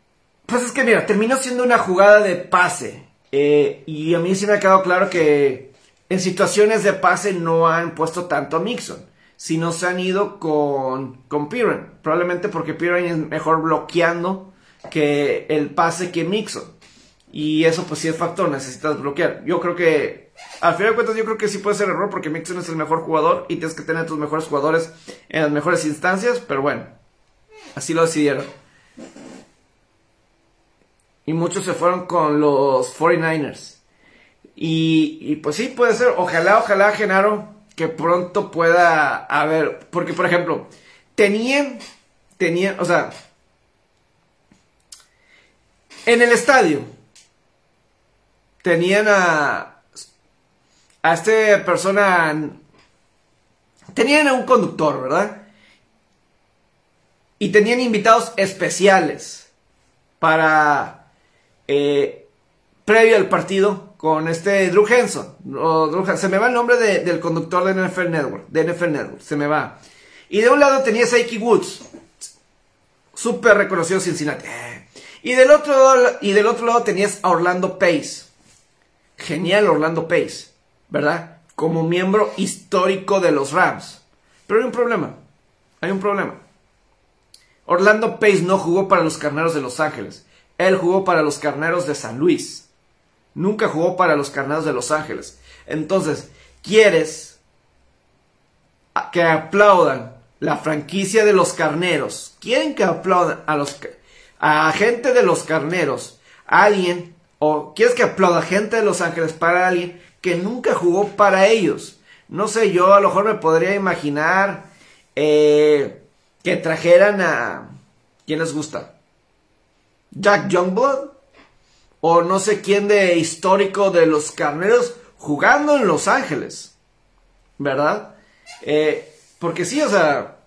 pues es que mira, terminó siendo una jugada de pase. Eh, y a mí sí me ha quedado claro que en situaciones de pase no han puesto tanto a Mixon. Sino se han ido con, con Piran. Probablemente porque Piran es mejor bloqueando que el pase que Mixon. Y eso pues sí es factor, necesitas bloquear. Yo creo que al final de cuentas yo creo que sí puede ser error porque Mixon es el mejor jugador y tienes que tener a tus mejores jugadores en las mejores instancias, pero bueno, así lo decidieron. Y muchos se fueron con los 49ers. Y, pues sí, puede ser. Ojalá, ojalá, Genaro, que pronto pueda haber. Porque, por ejemplo, tenían, tenían, o sea, en el estadio, tenían a, a este persona, tenían a un conductor, ¿verdad? Y tenían invitados especiales para, eh, previo al partido, con este Drew Henson. se me va el nombre del conductor de NFL Network, de NFL Network, se me va. Y de un lado tenías a Ike Woods, súper reconocido Cincinnati. Y del, otro, y del otro lado tenías a Orlando Pace. Genial Orlando Pace, ¿verdad? Como miembro histórico de los Rams. Pero hay un problema. Hay un problema. Orlando Pace no jugó para los Carneros de Los Ángeles. Él jugó para los Carneros de San Luis. Nunca jugó para los Carneros de Los Ángeles. Entonces, ¿quieres que aplaudan la franquicia de los Carneros? ¿Quieren que aplaudan a los a gente de los Carneros? Alguien o quieres que aplauda gente de Los Ángeles para alguien que nunca jugó para ellos? No sé, yo a lo mejor me podría imaginar eh, que trajeran a ¿quién les gusta? Jack Youngblood o no sé quién de histórico de los carneros jugando en Los Ángeles, ¿verdad? Eh, porque sí, o sea,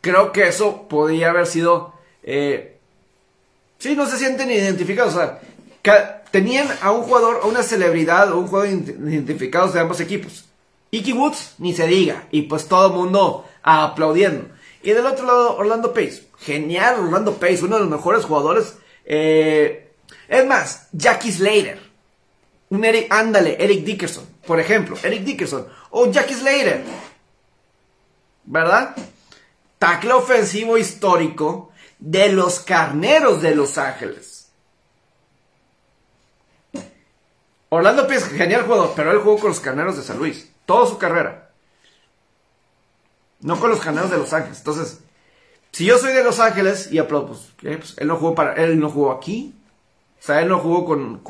creo que eso podría haber sido, eh, sí, no se sienten identificados, o sea, tenían a un jugador, a una celebridad, o un jugador identificados de ambos equipos. Icky Woods, ni se diga, y pues todo el mundo aplaudiendo. Y del otro lado, Orlando Pace. Genial, Orlando Pace, uno de los mejores jugadores. Eh, es más, Jackie Slater. Un Eric, ándale, Eric Dickerson, por ejemplo. Eric Dickerson. O Jackie Slater. ¿Verdad? Tackle ofensivo histórico de los carneros de Los Ángeles. Orlando Pace, genial jugador, pero él jugó con los carneros de San Luis. Toda su carrera. No con los carneros de Los Ángeles. Entonces, si yo soy de Los Ángeles y aplaudo, pues, pues, él no jugó para, él no jugó aquí. O sea, él no jugó con,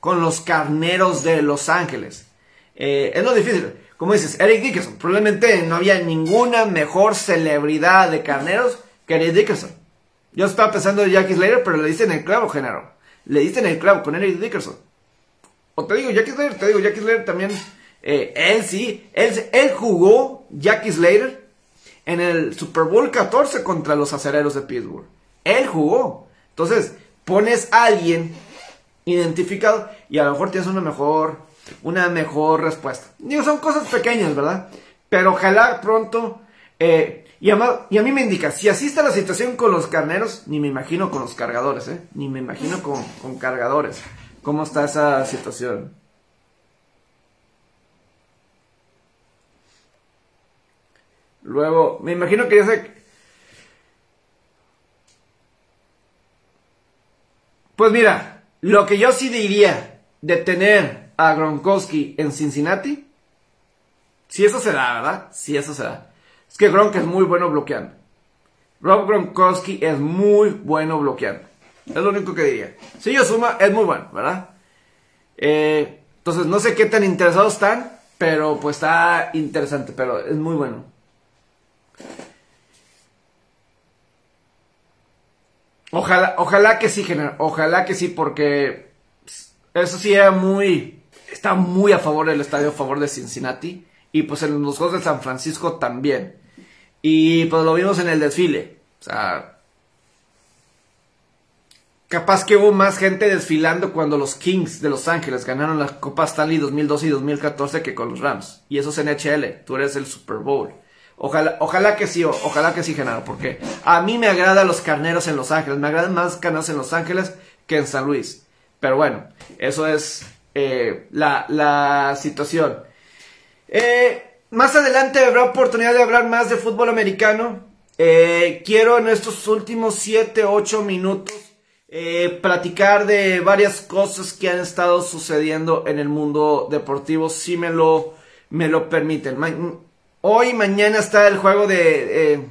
con, los carneros de Los Ángeles. Eh, es lo difícil. Como dices, Eric Dickerson. Probablemente no había ninguna mejor celebridad de carneros que Eric Dickerson. Yo estaba pensando en Jackie Slater, pero le dicen el clavo, género. Le dicen el clavo con Eric Dickerson. O te digo, Jackie Slater, te digo, Jackie Slater también. Eh, él sí, él, él jugó Jackie Slater en el Super Bowl 14 contra los acereros de Pittsburgh. Él jugó. Entonces, pones a alguien identificado y a lo mejor tienes una mejor, una mejor respuesta. Digo, son cosas pequeñas, ¿verdad? Pero ojalá pronto. Eh, y, a, y, a, mí me indica, si así está la situación con los carneros, ni me imagino con los cargadores, ¿eh? Ni me imagino con, con cargadores. ¿Cómo está esa situación? Luego, me imagino que ya sé. Pues mira, lo que yo sí diría de tener a Gronkowski en Cincinnati, si eso se da, ¿verdad? Si eso se da. Es que Gronk es muy bueno bloqueando. Rob Gronkowski es muy bueno bloqueando. Es lo único que diría. Si yo suma, es muy bueno, ¿verdad? Eh, entonces, no sé qué tan interesados están, pero pues está interesante, pero es muy bueno. Ojalá, ojalá que sí, Ojalá que sí, porque eso sí era muy. Está muy a favor del estadio, a favor de Cincinnati. Y pues en los Juegos de San Francisco también. Y pues lo vimos en el desfile. O sea. Capaz que hubo más gente desfilando cuando los Kings de Los Ángeles ganaron la Copa Stanley 2012 y 2014 que con los Rams. Y eso es NHL. Tú eres el Super Bowl. Ojalá, ojalá que sí, ojalá que sí, Genaro, porque a mí me agradan los carneros en Los Ángeles, me agradan más carneros en Los Ángeles que en San Luis. Pero bueno, eso es eh, la, situación. Eh, más adelante habrá oportunidad de hablar más de fútbol americano. Eh, quiero en estos últimos 7, 8 minutos eh, platicar de varias cosas que han estado sucediendo en el mundo deportivo, si me lo, me lo permiten. hoy, mañana está el juego de... Eh,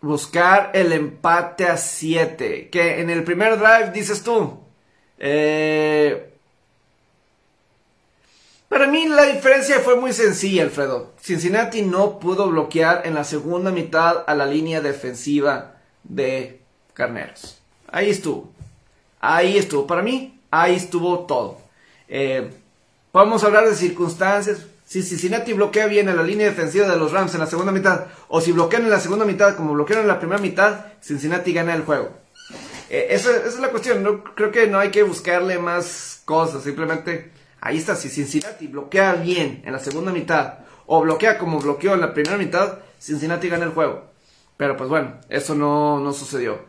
buscar el empate a 7. Que en el primer drive dices tú. Eh, para mí la diferencia fue muy sencilla, Alfredo. Cincinnati no pudo bloquear en la segunda mitad a la línea defensiva de Carneros. Ahí estuvo. Ahí estuvo. Para mí, ahí estuvo todo. Eh, podemos hablar de circunstancias. Si Cincinnati bloquea bien a la línea defensiva de los Rams en la segunda mitad, o si bloquean en la segunda mitad como bloquearon en la primera mitad, Cincinnati gana el juego. Eh, esa, es la cuestión. Creo que no hay que buscarle más cosas. Simplemente ahí está. Si Cincinnati bloquea bien en la segunda mitad, o bloquea como bloqueó en la primera mitad, Cincinnati gana el juego. Pero pues bueno, eso no, no sucedió.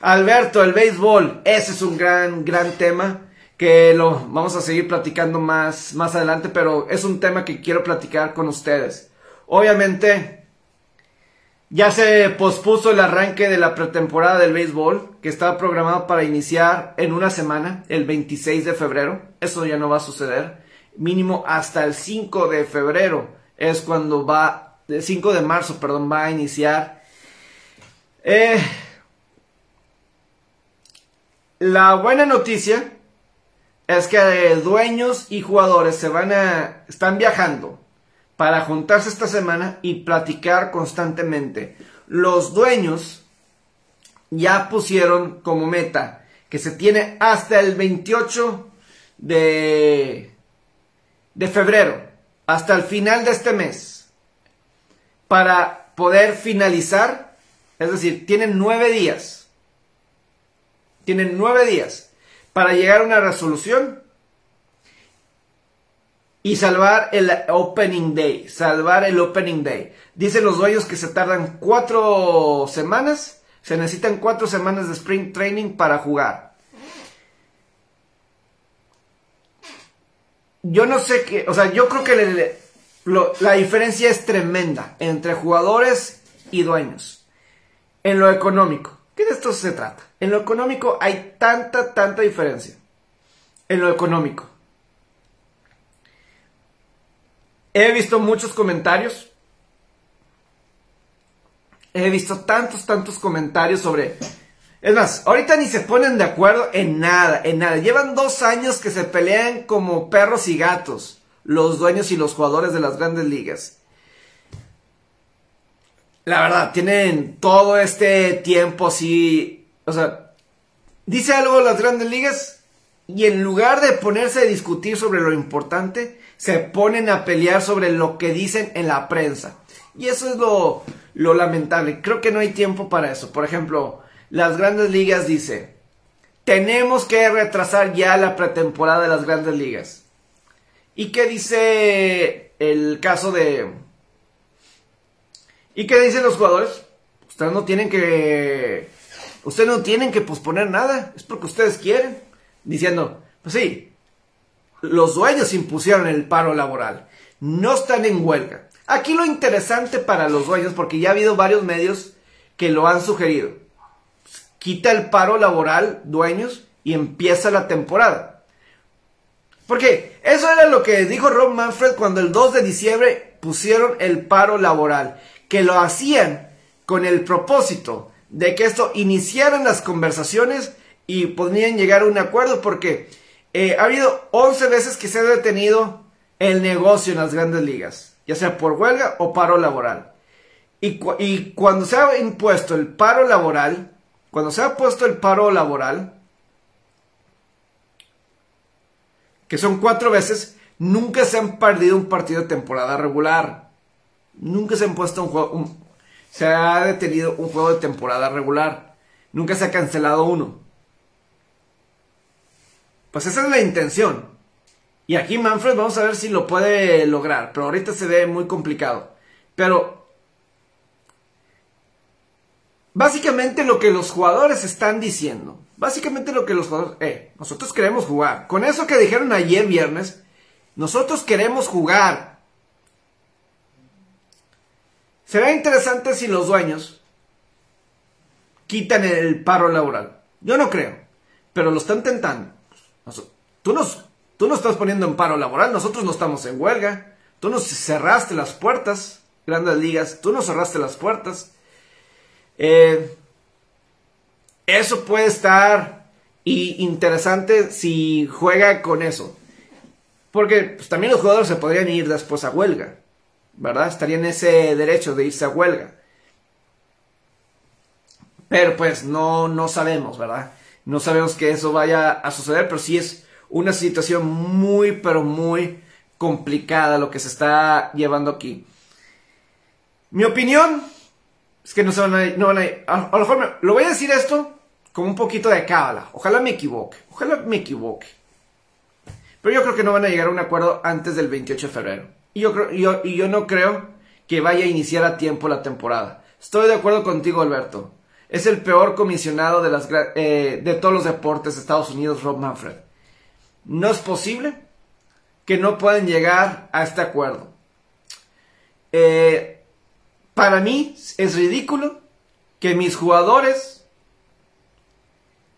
Alberto, el béisbol, ese es un gran, gran tema que lo vamos a seguir platicando más, más adelante, pero es un tema que quiero platicar con ustedes. Obviamente, ya se pospuso el arranque de la pretemporada del béisbol, que estaba programado para iniciar en una semana, el 26 de febrero. Eso ya no va a suceder. Mínimo hasta el 5 de febrero es cuando va, el 5 de marzo, perdón, va a iniciar. Eh, la buena noticia es que dueños y jugadores se van a están viajando para juntarse esta semana y platicar constantemente. Los dueños ya pusieron como meta que se tiene hasta el 28 de de febrero, hasta el final de este mes, para poder finalizar, es decir, tienen nueve días, tienen nueve días para llegar a una resolución y salvar el opening day, salvar el opening day. Dicen los dueños que se tardan cuatro semanas, se necesitan cuatro semanas de sprint training para jugar. Yo no sé qué, o sea, yo creo que la diferencia es tremenda entre jugadores y dueños en lo económico. ¿Qué de esto se trata? En lo económico hay tanta, tanta diferencia. En lo económico. He visto muchos comentarios. He visto tantos, tantos comentarios sobre... Es más, ahorita ni se ponen de acuerdo en nada, en nada. Llevan dos años que se pelean como perros y gatos, los dueños y los jugadores de las grandes ligas la verdad, tienen todo este tiempo así, o sea, dice algo las grandes ligas y en lugar de ponerse a discutir sobre lo importante, se ponen a pelear sobre lo que dicen en la prensa. Y eso es lo, lo lamentable. Creo que no hay tiempo para eso. Por ejemplo, las grandes ligas dice, tenemos que retrasar ya la pretemporada de las grandes ligas. ¿Y qué dice el caso de, ¿Y qué dicen los jugadores? Ustedes no tienen que. Ustedes no tienen que posponer nada. Es porque ustedes quieren. Diciendo, pues sí, los dueños impusieron el paro laboral. No están en huelga. Aquí lo interesante para los dueños, porque ya ha habido varios medios que lo han sugerido. Quita el paro laboral, dueños, y empieza la temporada. Porque eso era lo que dijo Rob Manfred cuando el 2 de diciembre pusieron el paro laboral que lo hacían con el propósito de que esto iniciaran las conversaciones y podrían llegar a un acuerdo porque eh, ha habido 11 veces que se ha detenido el negocio en las grandes ligas, ya sea por huelga o paro laboral. Y, y cuando se ha impuesto el paro laboral, cuando se ha puesto el paro laboral, que son cuatro veces, nunca se han perdido un partido de temporada regular. Nunca se han puesto un juego, se ha detenido un juego de temporada regular. Nunca se ha cancelado uno. Pues esa es la intención. Y aquí Manfred vamos a ver si lo puede lograr. Pero ahorita se ve muy complicado. Pero básicamente lo que los jugadores están diciendo. Básicamente lo que los jugadores... Eh, nosotros queremos jugar. Con eso que dijeron ayer viernes. Nosotros queremos jugar. Será interesante si los dueños quitan el paro laboral. Yo no creo, pero lo están tentando. Tú nos, tú estás poniendo en paro laboral, nosotros no estamos en huelga. Tú nos cerraste las puertas, grandes ligas, tú nos cerraste las puertas. Eh, eso puede estar interesante si juega con eso. Porque pues, también los jugadores se podrían ir después a huelga. ¿Verdad? Estarían ese derecho de irse a huelga. Pero pues no, no sabemos, ¿verdad? No sabemos que eso vaya a suceder, pero sí es una situación muy, pero muy complicada lo que se está llevando aquí. Mi opinión es que no se van a, no van a, a, lo mejor lo voy a decir esto como un poquito de cábala. Ojalá me equivoque, ojalá me equivoque. Pero yo creo que no van a llegar a un acuerdo antes del 28 de febrero. Y yo, creo, yo, y yo no creo que vaya a iniciar a tiempo la temporada. Estoy de acuerdo contigo, Alberto. Es el peor comisionado de, las, eh, de todos los deportes de Estados Unidos, Rob Manfred. No es posible que no puedan llegar a este acuerdo. Eh, para mí es ridículo que mis jugadores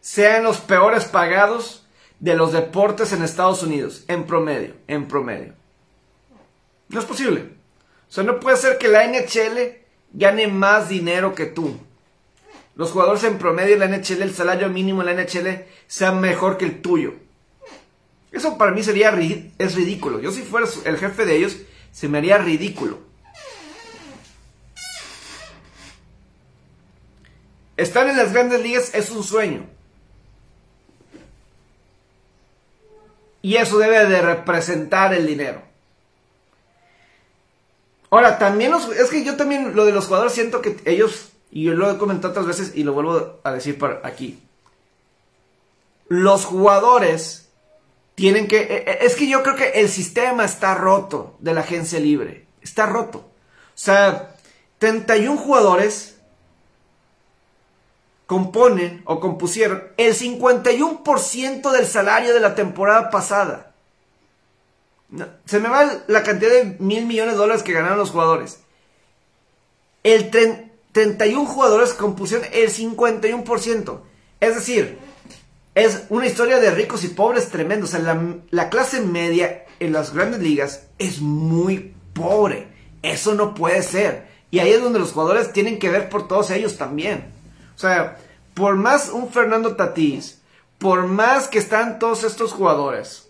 sean los peores pagados de los deportes en Estados Unidos, en promedio, en promedio. No es posible. O sea, no puede ser que la NHL gane más dinero que tú. Los jugadores en promedio de la NHL, el salario mínimo en la NHL sea mejor que el tuyo. Eso para mí sería es ridículo. Yo si fuera el jefe de ellos, se me haría ridículo. Estar en las grandes ligas es un sueño. Y eso debe de representar el dinero. Ahora, también los, es que yo también lo de los jugadores siento que ellos, y yo lo he comentado otras veces y lo vuelvo a decir por aquí, los jugadores tienen que, e, e, es que yo creo que el sistema está roto de la agencia libre, está roto. O sea, 31 jugadores componen o compusieron el 51% del salario de la temporada pasada. se me va la cantidad de mil millones de dólares que ganaron los jugadores. El 31 jugadores compusieron el 51%. Es decir, es una historia de ricos y pobres tremendo. O sea, la, la clase media en las grandes ligas es muy pobre. Eso no puede ser. Y ahí es donde los jugadores tienen que ver por todos ellos también. O sea, por más un Fernando Tatís, por más que están todos estos jugadores,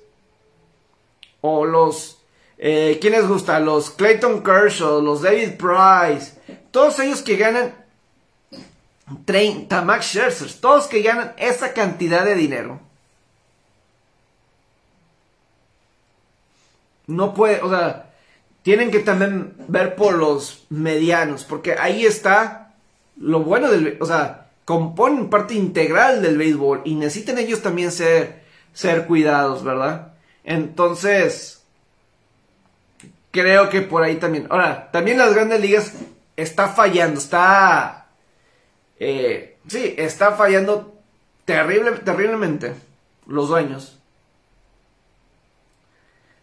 o los, eh, ¿quién les gusta? Los Clayton Kershaw, los David Price, todos ellos que ganan 30, Max Scherzer, todos que ganan esa cantidad de dinero. No puede, o sea, tienen que también ver por los medianos, porque ahí está lo bueno del, o sea, componen parte integral del béisbol y necesitan ellos también ser, ser cuidados, ¿verdad? Entonces, creo que por ahí también. Ahora, también las grandes ligas está fallando, está... Eh, sí, está fallando terrible, terriblemente los dueños.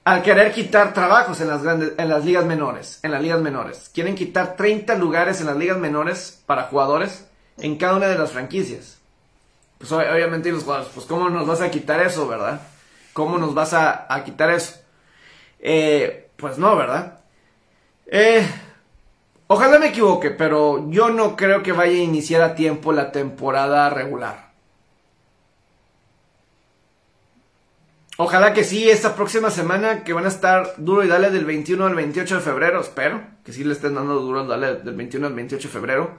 Al querer quitar trabajos en las grandes, en las ligas menores, en las ligas menores. Quieren quitar 30 lugares en las ligas menores para jugadores en cada una de las franquicias. Pues obviamente los jugadores, pues ¿cómo nos vas a quitar eso, verdad? ¿Cómo nos vas a, quitar eso? Eh, pues no, ¿verdad? Eh, ojalá me equivoque, pero yo no creo que vaya a iniciar a tiempo la temporada regular. Ojalá que sí, esta próxima semana que van a estar duro y dale del 21 al 28 de febrero, espero que sí le estén dando duro y dale del 21 al 28 de febrero,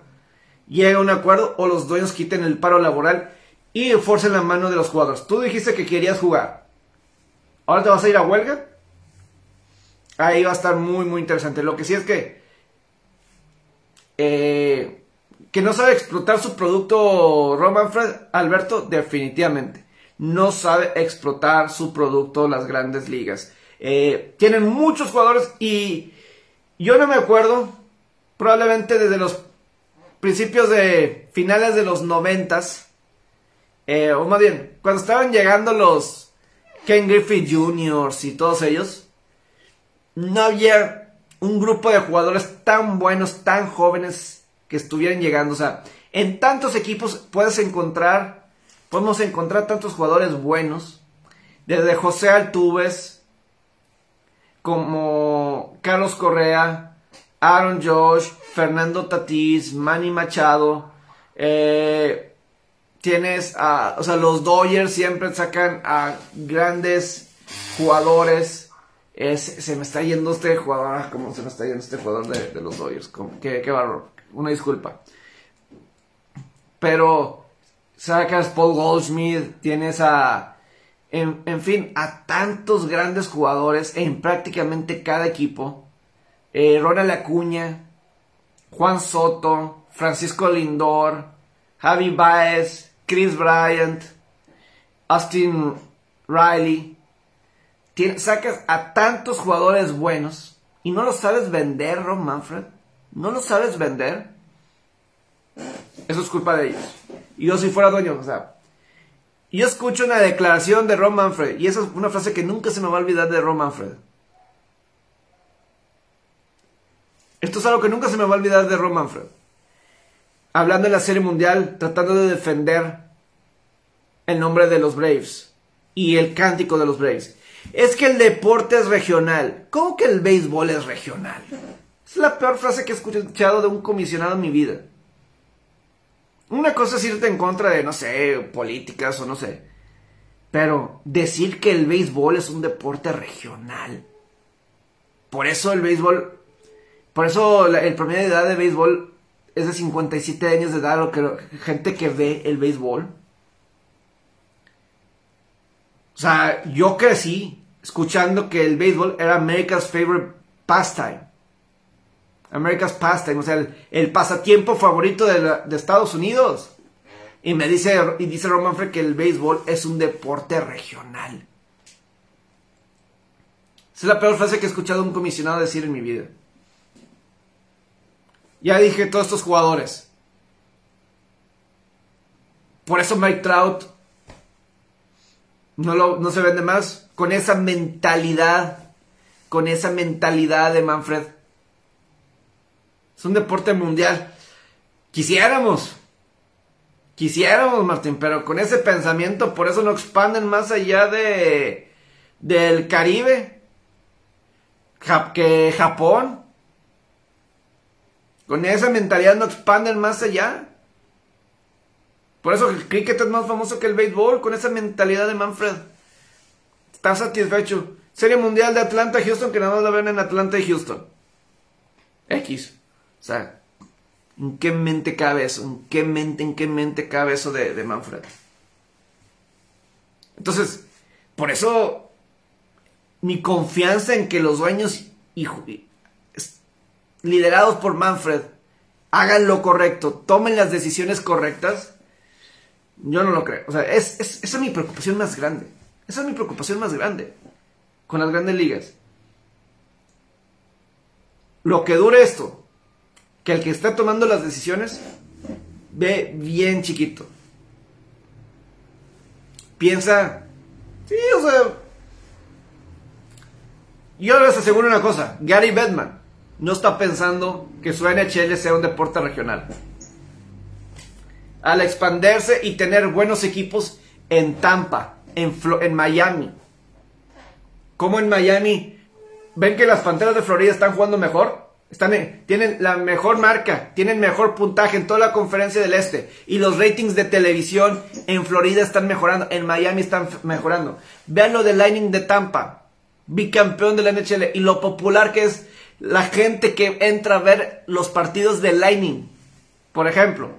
llegue a un acuerdo o los dueños quiten el paro laboral y forcen la mano de los jugadores. Tú dijiste que querías jugar. ¿Ahora te vas a ir a huelga? Ahí va a estar muy, muy interesante. Lo que sí es que... Eh, que no sabe explotar su producto Roman Fred, Alberto, definitivamente no sabe explotar su producto las grandes ligas. Eh, tienen muchos jugadores y yo no me acuerdo, probablemente desde los principios de finales de los noventas, eh, o más bien, cuando estaban llegando los Ken Griffey Jr. y todos ellos, no había un grupo de jugadores tan buenos, tan jóvenes que estuvieran llegando. O sea, en tantos equipos puedes encontrar, podemos encontrar tantos jugadores buenos, desde José Altuves, como Carlos Correa, Aaron Josh, Fernando Tatís, Manny Machado, eh, tienes o sea, los Dodgers siempre sacan a grandes jugadores. se me está yendo este jugador, ah, ¿cómo se me está yendo este jugador de, los Dodgers? Qué, qué barro, una disculpa. Pero sacas Paul Goldschmidt, tienes a, en, en, fin, a tantos grandes jugadores en prácticamente cada equipo. Eh, Ronald Acuña, Juan Soto, Francisco Lindor, Javi Baez, Chris Bryant, Austin Riley. sacas a tantos jugadores buenos y no los sabes vender, Ron Manfred. No los sabes vender. Eso es culpa de ellos. Y yo si fuera dueño, o sea, yo escucho una declaración de Ron Manfred y esa es una frase que nunca se me va a olvidar de Ron Manfred. Esto es algo que nunca se me va a olvidar de Ron Manfred hablando en la Serie Mundial, tratando de defender el nombre de los Braves y el cántico de los Braves. Es que el deporte es regional. ¿Cómo que el béisbol es regional? Es la peor frase que he escuchado de un comisionado en mi vida. Una cosa es irte en contra de, no sé, políticas o no sé. Pero decir que el béisbol es un deporte regional. Por eso el béisbol, por eso el promedio de edad de béisbol es de 57 años de edad, o que, gente que ve el béisbol. O sea, yo crecí escuchando que el béisbol era America's favorite pastime. America's pastime, o sea, el, pasatiempo favorito de, Estados Unidos. Y me dice, y dice Roman Frey que el béisbol es un deporte regional. Esa es la peor frase que he escuchado un comisionado decir en mi vida. Ya dije todos estos jugadores. Por eso Mike Trout no, no se vende más. Con esa mentalidad. Con esa mentalidad de Manfred. Es un deporte mundial. Quisiéramos. Quisiéramos, Martín, pero con ese pensamiento, por eso no expanden más allá de del Caribe. que Japón. Con esa mentalidad no expanden más allá. Por eso el cricket es más famoso que el béisbol, con esa mentalidad de Manfred. Está satisfecho. Serie Mundial de Atlanta Houston, que nada más la ven en Atlanta y Houston. X. O sea, ¿en qué mente cabe eso? ¿En qué mente, en qué mente cabe eso de, de Manfred? Entonces, por eso mi confianza en que los dueños liderados por Manfred, hagan lo correcto, tomen las decisiones correctas, yo no lo creo. O sea, es, esa es mi preocupación más grande. Esa es mi preocupación más grande con las grandes ligas. Lo que dure esto, que el que está tomando las decisiones ve bien chiquito. Piensa, sí, o sea, yo les aseguro una cosa, Gary Bettman no está pensando que su NHL sea un deporte regional. Al expandirse y tener buenos equipos en Tampa, en, en Miami. Como en Miami, ven que las Panteras de Florida están jugando mejor. Tienen la mejor marca, tienen mejor puntaje en toda la conferencia del este. Y los ratings de televisión en Florida están mejorando, en Miami están mejorando. Vean lo del Lightning de Tampa, bicampeón de la NHL, y lo popular que es la gente que entra a ver los partidos de Lightning, por ejemplo.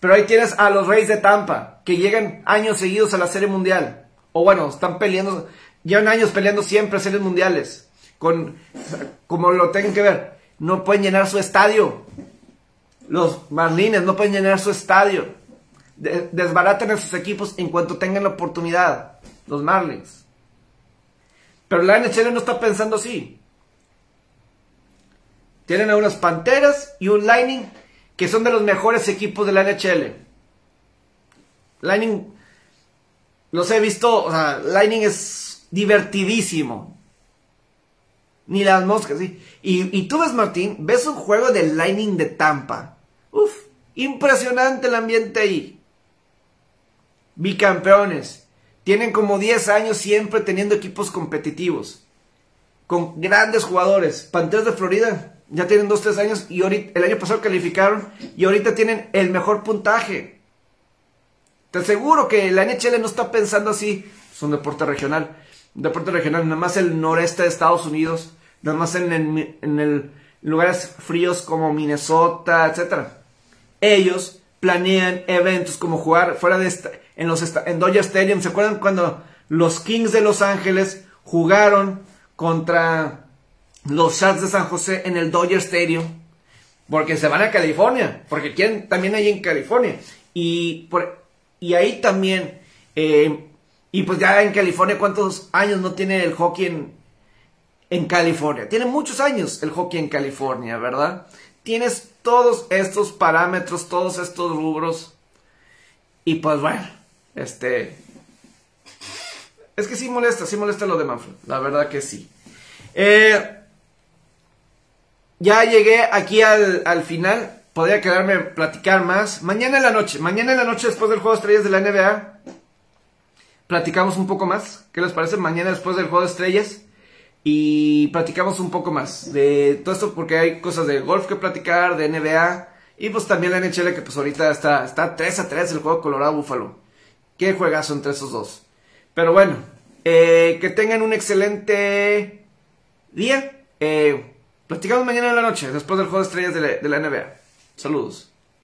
Pero ahí tienes a los Reyes de Tampa, que llegan años seguidos a la Serie Mundial. O bueno, están peleando, llevan años peleando siempre series mundiales. Con, como lo tengan que ver, no pueden llenar su estadio. Los Marlines no pueden llenar su estadio. desbaratan a sus equipos en cuanto tengan la oportunidad. Los Marlins. Pero la NHL no está pensando así. Tienen a unas Panteras y un Lightning que son de los mejores equipos de la NHL. Lightning, los he visto, o sea, Lightning es divertidísimo. Ni las moscas, sí. Y, y tú ves, Martín, ves un juego del Lightning de Tampa. Uf, impresionante el ambiente ahí. Bicampeones. Tienen como 10 años siempre teniendo equipos competitivos. Con grandes jugadores. Panteras de Florida ya tienen 2-3 años y ahorita, el año pasado calificaron y ahorita tienen el mejor puntaje. Te aseguro que la NHL no está pensando así. Es un deporte regional. Deporte regional, nada más el noreste de Estados Unidos. Nada más en, en lugares fríos como Minnesota, etc. Ellos planean eventos como jugar fuera de en los en Dodger Stadium. ¿Se acuerdan cuando los Kings de Los Ángeles jugaron contra los Sharks de San José en el Dodger Stadium? Porque se van a California, porque quieren también ahí en California. Y, por, y ahí también, eh, y pues ya en California, ¿cuántos años no tiene el hockey en, California? Tiene muchos años el hockey en California, ¿verdad? Tienes todos estos parámetros, todos estos rubros. Y pues bueno, este. Es que sí molesta, sí molesta lo de Manfred. La verdad que sí. Eh, ya llegué aquí al, al final. Podría quedarme a platicar más. Mañana en la noche, mañana en la noche después del juego de estrellas de la NBA. Platicamos un poco más. ¿Qué les parece? Mañana después del juego de estrellas. Y platicamos un poco más de todo esto porque hay cosas de golf que platicar, de NBA. Y pues también la NHL que pues ahorita está, está 3 a 3 el juego Colorado Búfalo. Qué juegazo entre esos dos. Pero bueno, eh, que tengan un excelente día. Eh, platicamos mañana en la noche, después del juego de estrellas de la, de la NBA. Saludos.